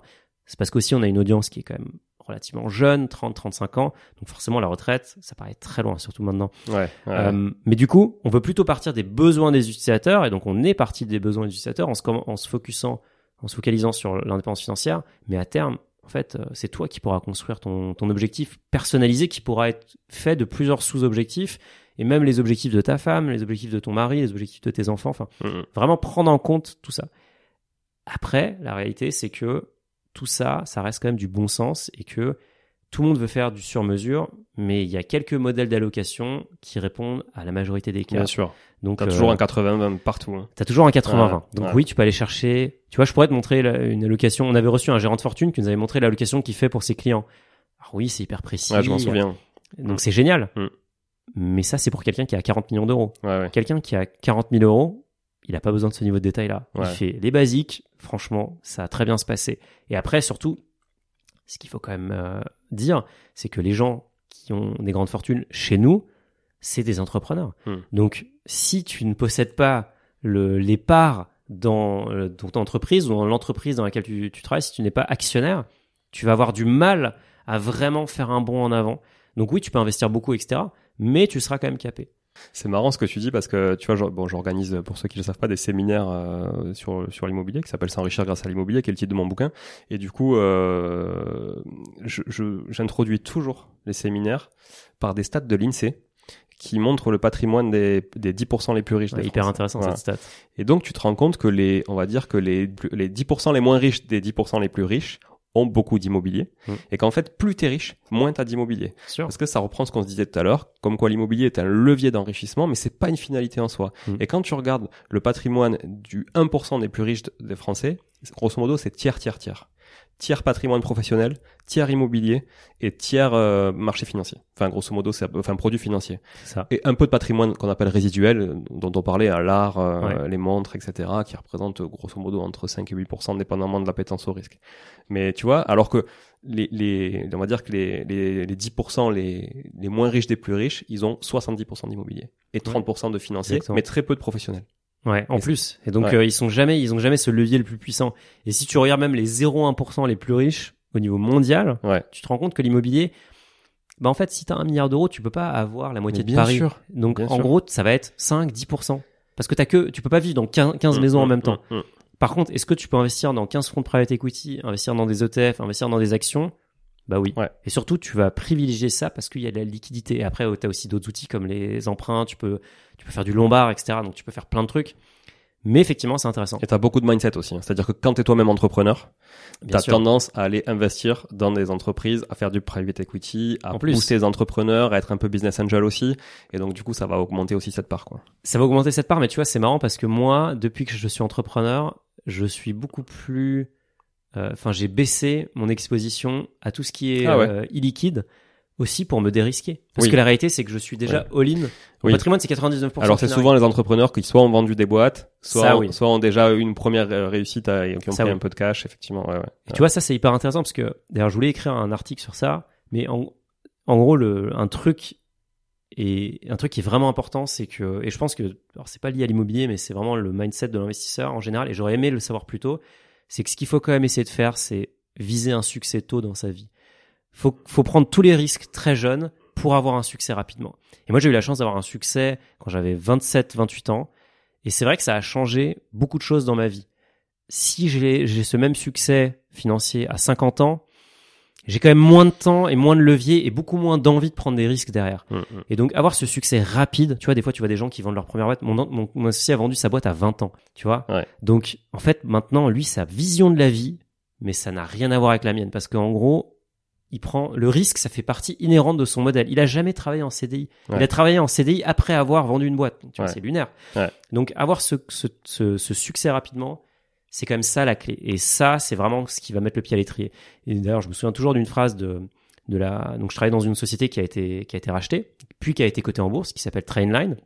C'est parce qu'aussi on a une audience qui est quand même relativement jeune, 30-35 ans, donc forcément la retraite, ça paraît très loin, surtout maintenant. Ouais. ouais. Euh, mais du coup, on veut plutôt partir des besoins des utilisateurs, et donc on est parti des besoins des utilisateurs en se, en se focusant, en se focalisant sur l'indépendance financière, mais à terme, en fait, euh, c'est toi qui pourras construire ton, ton objectif personnalisé qui pourra être fait de plusieurs sous-objectifs, et même les objectifs de ta femme, les objectifs de ton mari, les objectifs de tes enfants, enfin, Mhm. vraiment prendre en compte tout ça. Après, la réalité, c'est que tout ça, ça reste quand même du bon sens et que tout le monde veut faire du sur-mesure, mais il y a quelques modèles d'allocation qui répondent à la majorité des cas. Bien sûr. Donc, T'as euh, toujours un 80-20 partout. hein. T'as toujours un 80-20. Ouais, Donc oui, tu peux aller chercher. Tu vois, je pourrais te montrer une allocation. On avait reçu un gérant de fortune qui nous avait montré l'allocation qu'il fait pour ses clients. Alors oui, c'est hyper précis. Ouais, je m'en souviens. Donc c'est génial. Mm. Mais ça, c'est pour quelqu'un qui a 40 millions d'euros. Ouais, ouais. Quelqu'un qui a 40 000 euros, il a pas besoin de ce niveau de détail là. Il fait les basiques. Franchement, ça a très bien se passer. Et après, surtout, ce qu'il faut quand même euh, dire, c'est que les gens qui ont des grandes fortunes chez nous, c'est des entrepreneurs. Hmm. Donc, si tu ne possèdes pas le, les parts dans, euh, dans ton entreprise ou dans l'entreprise dans laquelle tu, tu travailles, si tu n'es pas actionnaire, tu vas avoir du mal à vraiment faire un bond en avant. Donc oui, tu peux investir beaucoup, etc. Mais tu seras quand même capé. C'est marrant ce que tu dis parce que tu vois, je- bon, j'organise pour ceux qui ne le savent pas des séminaires euh, sur sur l'immobilier qui s'appelle S'enrichir grâce à l'immobilier, qui est le titre de mon bouquin. Et du coup, euh, je- je- j'introduis toujours les séminaires par des stats de l'Insee qui montrent le patrimoine des, des 10% les plus riches. Ouais, des hyper Français. intéressant Voilà. cette stat. Et donc, tu te rends compte que les, on va dire que les, les 10% les moins riches des 10% les plus riches ont beaucoup d'immobilier. Mm. Et qu'en fait, plus t'es riche, moins t'as d'immobilier. Parce que ça reprend ce qu'on se disait tout à l'heure, comme quoi l'immobilier est un levier d'enrichissement, mais c'est pas une finalité en soi. Mm. Et quand tu regardes le patrimoine du 1% des plus riches de- des Français, grosso modo, c'est tiers, tiers, tiers. Tiers patrimoine professionnel, tiers immobilier et tiers euh, marché financier. Enfin, grosso modo, c'est enfin produit financier. Ça. Et un peu de patrimoine qu'on appelle résiduel, euh, dont on parlait, à l'art, euh, Ouais. les montres, etc., qui représentent euh, grosso modo entre 5 et 8%, dépendamment de l'appétence au risque. Mais tu vois, alors que les, les, on va dire que les, les, les 10% les, les moins riches des plus riches, ils ont 70% d'immobilier et 30% de financier, Exactement. mais très peu de professionnels. Ouais, en Et plus. Et donc Ouais. euh, ils sont jamais, ils ont jamais ce levier le plus puissant. Et si tu regardes même les 0,1% les plus riches au niveau mondial, Ouais. tu te rends compte que l'immobilier, bah en fait, si t'as un milliard d'euros, tu peux pas avoir la moitié Mais de Paris. sûr. Donc bien en sûr. gros, ça va être 5, 10%. Parce que t'as que, tu peux pas vivre dans 15, 15 maisons en même temps. Mmh, mmh, mmh. Par contre, est-ce que tu peux investir dans 15 fonds de private equity, investir dans des ETF, investir dans des actions Bah oui. Ouais. Et surtout, tu vas privilégier ça parce qu'il y a de la liquidité. Et après, tu as aussi d'autres outils comme les emprunts, tu peux, tu peux faire du lombard, etc. Donc tu peux faire plein de trucs. Mais effectivement, c'est intéressant. Et t'as beaucoup de mindset aussi. hein. C'est-à-dire que quand t'es toi-même entrepreneur, t'as sûr. tendance à aller investir dans des entreprises, à faire du private equity, à En plus. booster les entrepreneurs, à être un peu business angel aussi. Et donc, du coup, ça va augmenter aussi cette part, quoi. Ça va augmenter cette part, mais tu vois, c'est marrant parce que moi, depuis que je suis entrepreneur, je suis beaucoup plus. Euh, Enfin, j'ai baissé mon exposition à tout ce qui est Ah ouais. euh, illiquide aussi pour me dérisquer. Parce Oui. que la réalité, c'est que je suis déjà all-in. Oui. patrimoine, c'est 99%. Alors c'est souvent les entrepreneurs qui soit ont vendu des boîtes, soit, Ça, ont, oui. soit ont déjà eu une première euh, réussite à- et qui ont Ça, pris un peu de cash, effectivement. Ouais, ouais. Et tu vois, ça, c'est hyper intéressant parce que, d'ailleurs, je voulais écrire un article sur ça, mais en, en gros, le, un truc et un truc qui est vraiment important, c'est que, et je pense que, alors c'est pas lié à l'immobilier, mais c'est vraiment le mindset de l'investisseur en général, et j'aurais aimé le savoir plus tôt, c'est que ce qu'il faut quand même essayer de faire, c'est viser un succès tôt dans sa vie. Faut, faut prendre tous les risques très jeunes pour avoir un succès rapidement. Et moi, j'ai eu la chance d'avoir un succès quand j'avais 27, 28 ans, et c'est vrai que ça a changé beaucoup de choses dans ma vie. Si j'ai j'ai ce même succès financier à 50 ans, j'ai quand même moins de temps et moins de levier et beaucoup moins d'envie de prendre des risques derrière. Mm, mm. Et donc avoir ce succès rapide, tu vois, des fois tu vois des gens qui vendent leur première boîte. Mon, mon, mon associé a vendu sa boîte à 20 ans, tu vois. Ouais. Donc en fait maintenant lui sa vision de la vie, mais ça n'a rien à voir avec la mienne parce qu'en gros il prend le risque, ça fait partie inhérente de son modèle. Il a jamais travaillé en CDI. Il a travaillé en CDI après avoir vendu une boîte. Tu vois, Ouais. c'est lunaire. Donc avoir ce, ce, ce, ce succès rapidement, c'est quand même ça la clé. Et ça, c'est vraiment ce qui va mettre le pied à l'étrier. Et d'ailleurs, je me souviens toujours d'une phrase de, de la. Donc, je travaillais dans une société qui a été qui a été rachetée, puis qui a été cotée en bourse, qui s'appelle Trainline.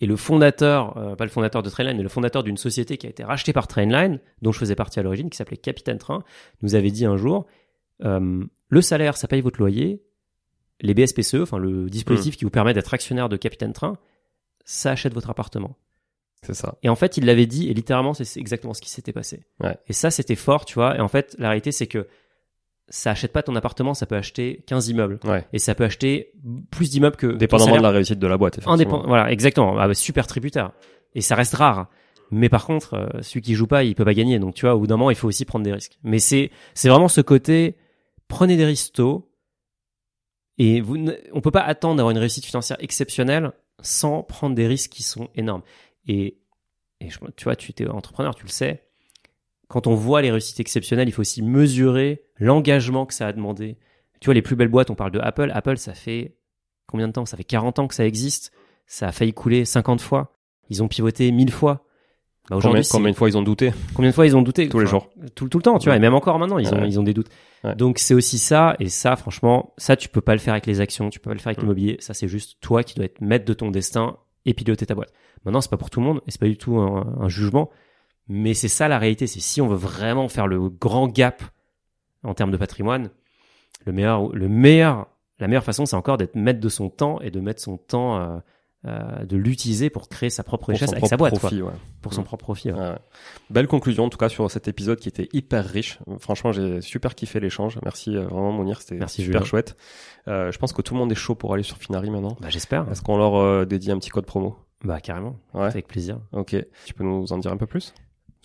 Et le fondateur, euh, pas le fondateur de Trainline, mais le fondateur d'une société qui a été rachetée par Trainline, dont je faisais partie à l'origine, qui s'appelait Capitaine Train, nous avait dit un jour euh, le salaire, ça paye votre loyer. Les BSPCE, enfin le dispositif qui vous permet d'être actionnaire de Capitaine Train, ça achète votre appartement. C'est ça. Et en fait, il l'avait dit, et littéralement, c'est exactement ce qui s'était passé. Ouais. Et ça, c'était fort, tu vois. Et en fait, la réalité, c'est que ça achète pas ton appartement, ça peut acheter 15 immeubles. Ouais. Et ça peut acheter plus d'immeubles que. Dépendamment de la réussite de la boîte. effectivement. Voilà, exactement. Ah, bah, super tributaire. Et ça reste rare. Mais par contre, euh, celui qui joue pas, il peut pas gagner. Donc, tu vois, au bout d'un moment, il faut aussi prendre des risques. Mais c'est, c'est vraiment ce côté, prenez des risques tôt. Et vous, ne- on peut pas attendre d'avoir une réussite financière exceptionnelle sans prendre des risques qui sont énormes. Et, et je- tu vois, tu es entrepreneur, tu le sais. Quand on voit les réussites exceptionnelles, il faut aussi mesurer l'engagement que ça a demandé. Tu vois, les plus belles boîtes, on parle de Apple. Apple, ça fait combien de temps? Ça fait 40 ans que ça existe. Ça a failli couler 50 fois. Ils ont pivoté 1000 fois. Bah, Combien, aujourd'hui, c'est- combien de fois ils ont douté? Combien de fois ils ont douté? Tous les jours. tout, tout le temps, tu vois, et même encore maintenant, ils ont, Ouais. ils ont des doutes. Ouais. Donc c'est aussi ça, et ça, franchement, ça tu peux pas le faire avec les actions, tu peux pas le faire avec Mm. l'immobilier. Ça c'est juste toi qui dois être maître de ton destin et piloter ta boîte. Maintenant, c'est pas pour tout le monde et c'est pas du tout un, jugement, mais c'est ça la réalité. C'est si on veut vraiment faire le grand gap en termes de patrimoine, le meilleur, le meilleur, la meilleure façon, c'est encore d'être maître de son temps et de mettre son temps, euh, de l'utiliser pour créer sa propre richesse avec sa boîte, quoi. profit, ouais. pour son Mm. propre profit. ouais. Ouais. Belle conclusion en tout cas sur cet épisode qui était hyper riche. Franchement, j'ai super kiffé l'échange. Merci euh, vraiment Mounir, c'était super Julien. chouette. Euh, je pense que tout le monde est chaud pour aller sur Finari maintenant. Bah, j'espère. Est-ce qu'on leur euh, dédie un petit code promo? Bah, carrément. Ouais. Avec plaisir. Ok. Tu peux nous en dire un peu plus?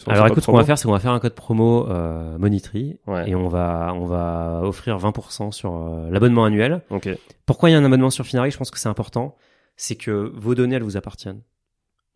Alors écoute, ce qu'on va faire, c'est qu'on va faire un code promo euh, Monitry Ouais. et on va on va offrir 20% sur euh, l'abonnement annuel. Ok. Pourquoi il y a un abonnement sur Finari? Je pense que c'est important. C'est que vos données elles vous appartiennent.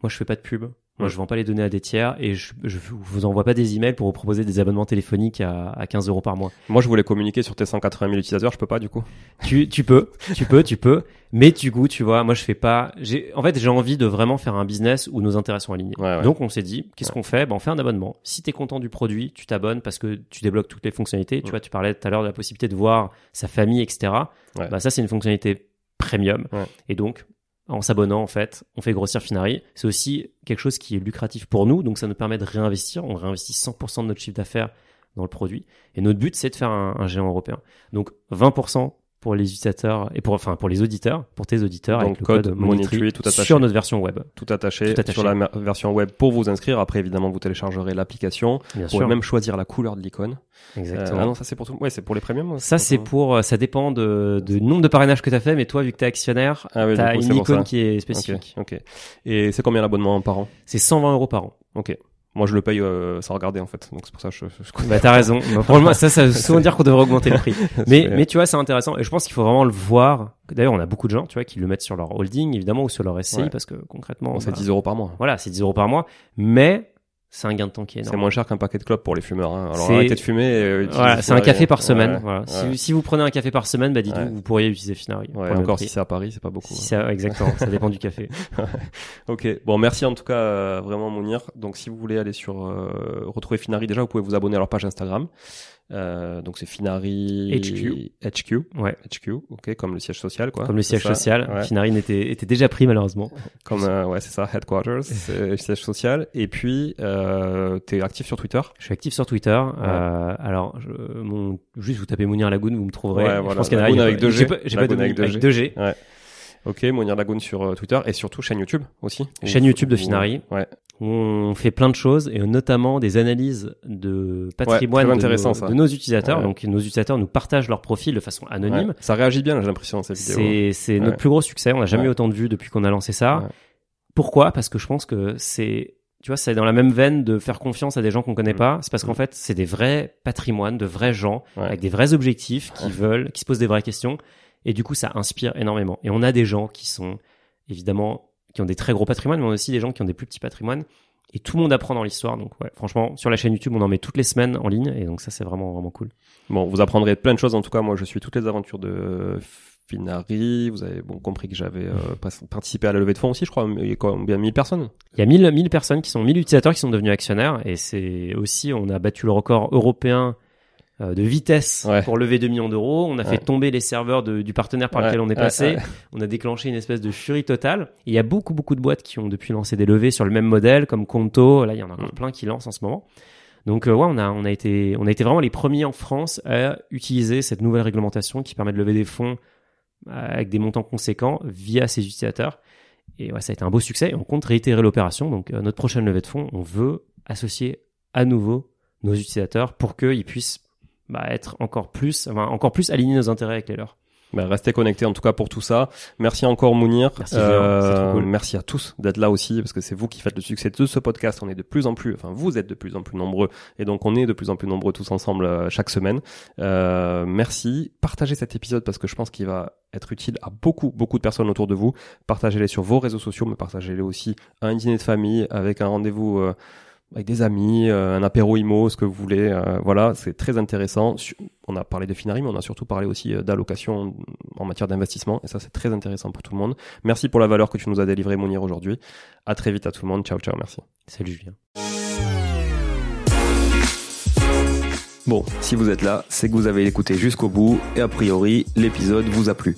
Moi, je fais pas de pub. Moi, je vends pas les données à des tiers et je, je vous envoie pas des emails pour vous proposer des abonnements téléphoniques à, à 15 euros par mois. Moi, je voulais communiquer sur tes 180 000 utilisateurs. Je peux pas du coup. Tu, tu peux, tu peux, tu peux. Mais du coup, tu vois, moi, je fais pas. J'ai, en fait, j'ai envie de vraiment faire un business où nos intérêts sont alignés. Ouais, ouais. Donc, on s'est dit, qu'est-ce qu'on fait? Ben, on fait un abonnement. Si t'es content du produit, tu t'abonnes parce que tu débloques toutes les fonctionnalités. Tu vois, tu parlais tout à l'heure de la possibilité de voir sa famille, etc. Bah, ça, c'est une fonctionnalité premium. Et donc, en s'abonnant, en fait, on fait grossir Finari. C'est aussi quelque chose qui est lucratif pour nous. Donc, ça nous permet de réinvestir. On réinvestit 100% de notre chiffre d'affaires dans le produit. Et notre but, c'est de faire un, un géant européen. Donc 20% pour les utilisateurs et pour enfin pour les auditeurs, pour tes auditeurs Donc, avec le code code, Monitry, Monitry tout attaché. sur notre version web. Tout attaché, Tout attaché. sur la version web pour vous inscrire. Après, évidemment, vous téléchargerez l'application. Vous pouvez même choisir la couleur de l'icône. Euh, Exactement. ah non, ça c'est pour tout. Ouais, c'est pour les premiums. ça c'est pour ça dépend de, de nombre de parrainages que tu as fait mais toi vu que tu es actionnaire, Ah oui, tu as coup, une icône qui est spécifique. ok. Et c'est combien l'abonnement par an? C'est 120 euros par an. Ok. Moi, je le paye euh, sans regarder en fait. Donc c'est pour ça que je. je. Bah t'as raison. Bah, moment, ça ça veut souvent dire qu'on devrait augmenter le prix. Mais mais tu vois c'est intéressant et je pense qu'il faut vraiment le voir. D'ailleurs on a beaucoup de gens tu vois qui le mettent sur leur holding évidemment ou sur leur SCI Ouais. parce que concrètement Bon, c'est bah, 10 euros par mois. voilà c'est 10 euros par mois mais c'est un gain de temps qui est C'est moins cher qu'un paquet de clopes pour les fumeurs. Hein. Alors arrêtez de fumer. Et, euh, Voilà, c'est un café par semaine. Ouais, voilà. ouais. Si, si vous prenez un café par semaine, bah dites-vous, Ouais. vous pourriez utiliser Finari. encore si c'est à Paris, c'est pas beaucoup. Si ça- exactement, ça dépend du café. Ok, bon merci en tout cas euh, vraiment Mounir. Donc si vous voulez aller sur euh, retrouver Finari déjà, vous pouvez vous abonner à leur page Instagram. Euh, donc c'est Finari HQ. HQ. Ouais. HQ, ok, comme le siège social quoi. Comme le siège ça social, Ouais. Finari n'était était déjà pris malheureusement. Comme euh, ouais c'est ça, headquarters, siège social. Et puis euh, t'es actif sur Twitter? Je suis actif sur Twitter. Euh, alors, je, mon, juste vous tapez Mounir Lagoon, vous me trouverez. Ouais, Je voilà. pense qu'il y en a avec pas- deux J'ai G. pas, pas de avec avec deux 2 G. Ok, Mounir Lagoon sur euh, Twitter et surtout chaîne YouTube aussi. Chaîne YouTube de Finari. Ouais. On fait plein de choses et notamment des analyses de patrimoine de, nos, ça. de nos utilisateurs. Ouais. Donc, nos utilisateurs nous partagent leur profil de façon anonyme. Ouais. Ça réagit bien, j'ai l'impression cette vidéo. C'est notre plus gros succès. On n'a jamais eu autant de vues depuis qu'on a lancé ça. Pourquoi? Parce que je pense que c'est, tu vois, c'est dans la même veine de faire confiance à des gens qu'on connaît Mm. pas. C'est parce qu'en Mm. fait, c'est des vrais patrimoines, de vrais gens avec des vrais objectifs qui veulent, qui se posent des vraies questions. Et du coup, ça inspire énormément. Et on a des gens qui sont évidemment qui ont des très gros patrimoines, mais on a aussi des gens qui ont des plus petits patrimoines. Et tout le monde apprend dans l'histoire. Donc ouais, franchement, sur la chaîne YouTube, on en met toutes les semaines en ligne. Et donc ça, c'est vraiment vraiment cool. Bon, vous apprendrez plein de choses. En tout cas, moi, je suis toutes les aventures de Finari. Vous avez bon compris que j'avais euh, participé à la levée de fonds aussi, je crois. Il y a combien 1000 personnes? Il y a 1000, 1000 personnes qui sont, 1000 utilisateurs qui sont devenus actionnaires et c'est aussi, on a battu le record européen de vitesse Ouais. pour lever 2 millions d'euros. On a fait tomber les serveurs de- du partenaire par Ouais, lequel on est passé. On a déclenché une espèce de furie totale. Et il y a beaucoup, beaucoup de boîtes qui ont depuis lancé des levées sur le même modèle, comme Conto. Là, il y en a encore Mm. plein qui lancent en ce moment. Donc, euh, ouais, on a, on a été, on a été vraiment les premiers en France à utiliser cette nouvelle réglementation qui permet de lever des fonds euh, avec des montants conséquents via ses utilisateurs. Et ouais, ça a été un beau succès. Et on compte réitérer l'opération. Donc, euh, notre prochaine levée de fonds, on veut associer à nouveau nos utilisateurs pour qu'ils puissent bah, être encore plus, enfin, encore plus alignés nos intérêts avec les leurs. Ben, restez connectés en tout cas pour tout ça. Merci encore Mounir. Euh, Merci, trop cool. merci à tous d'être là aussi parce que c'est vous qui faites le succès de ce podcast. On est de plus en plus, enfin vous êtes de plus en plus nombreux et donc on est de plus en plus nombreux tous ensemble euh, chaque semaine. Euh, merci. Partagez cet épisode parce que je pense qu'il va être utile à beaucoup beaucoup de personnes autour de vous. Partagez-les sur vos réseaux sociaux, mais partagez-les aussi à un dîner de famille avec un rendez-vous. Avec des amis, euh, un apéro IMO, ce que vous voulez. euh, voilà, c'est très intéressant. On a parlé de Finari, mais on a surtout parlé aussi euh, d'allocation en matière d'investissement. Et ça, c'est très intéressant pour tout le monde. Merci pour la valeur que tu nous as délivrée, Mounir, aujourd'hui. À très vite à tout le monde. Ciao, ciao, merci. Salut Julien. Bon, si vous êtes là, c'est que vous avez écouté jusqu'au bout et a priori, l'épisode vous a plu.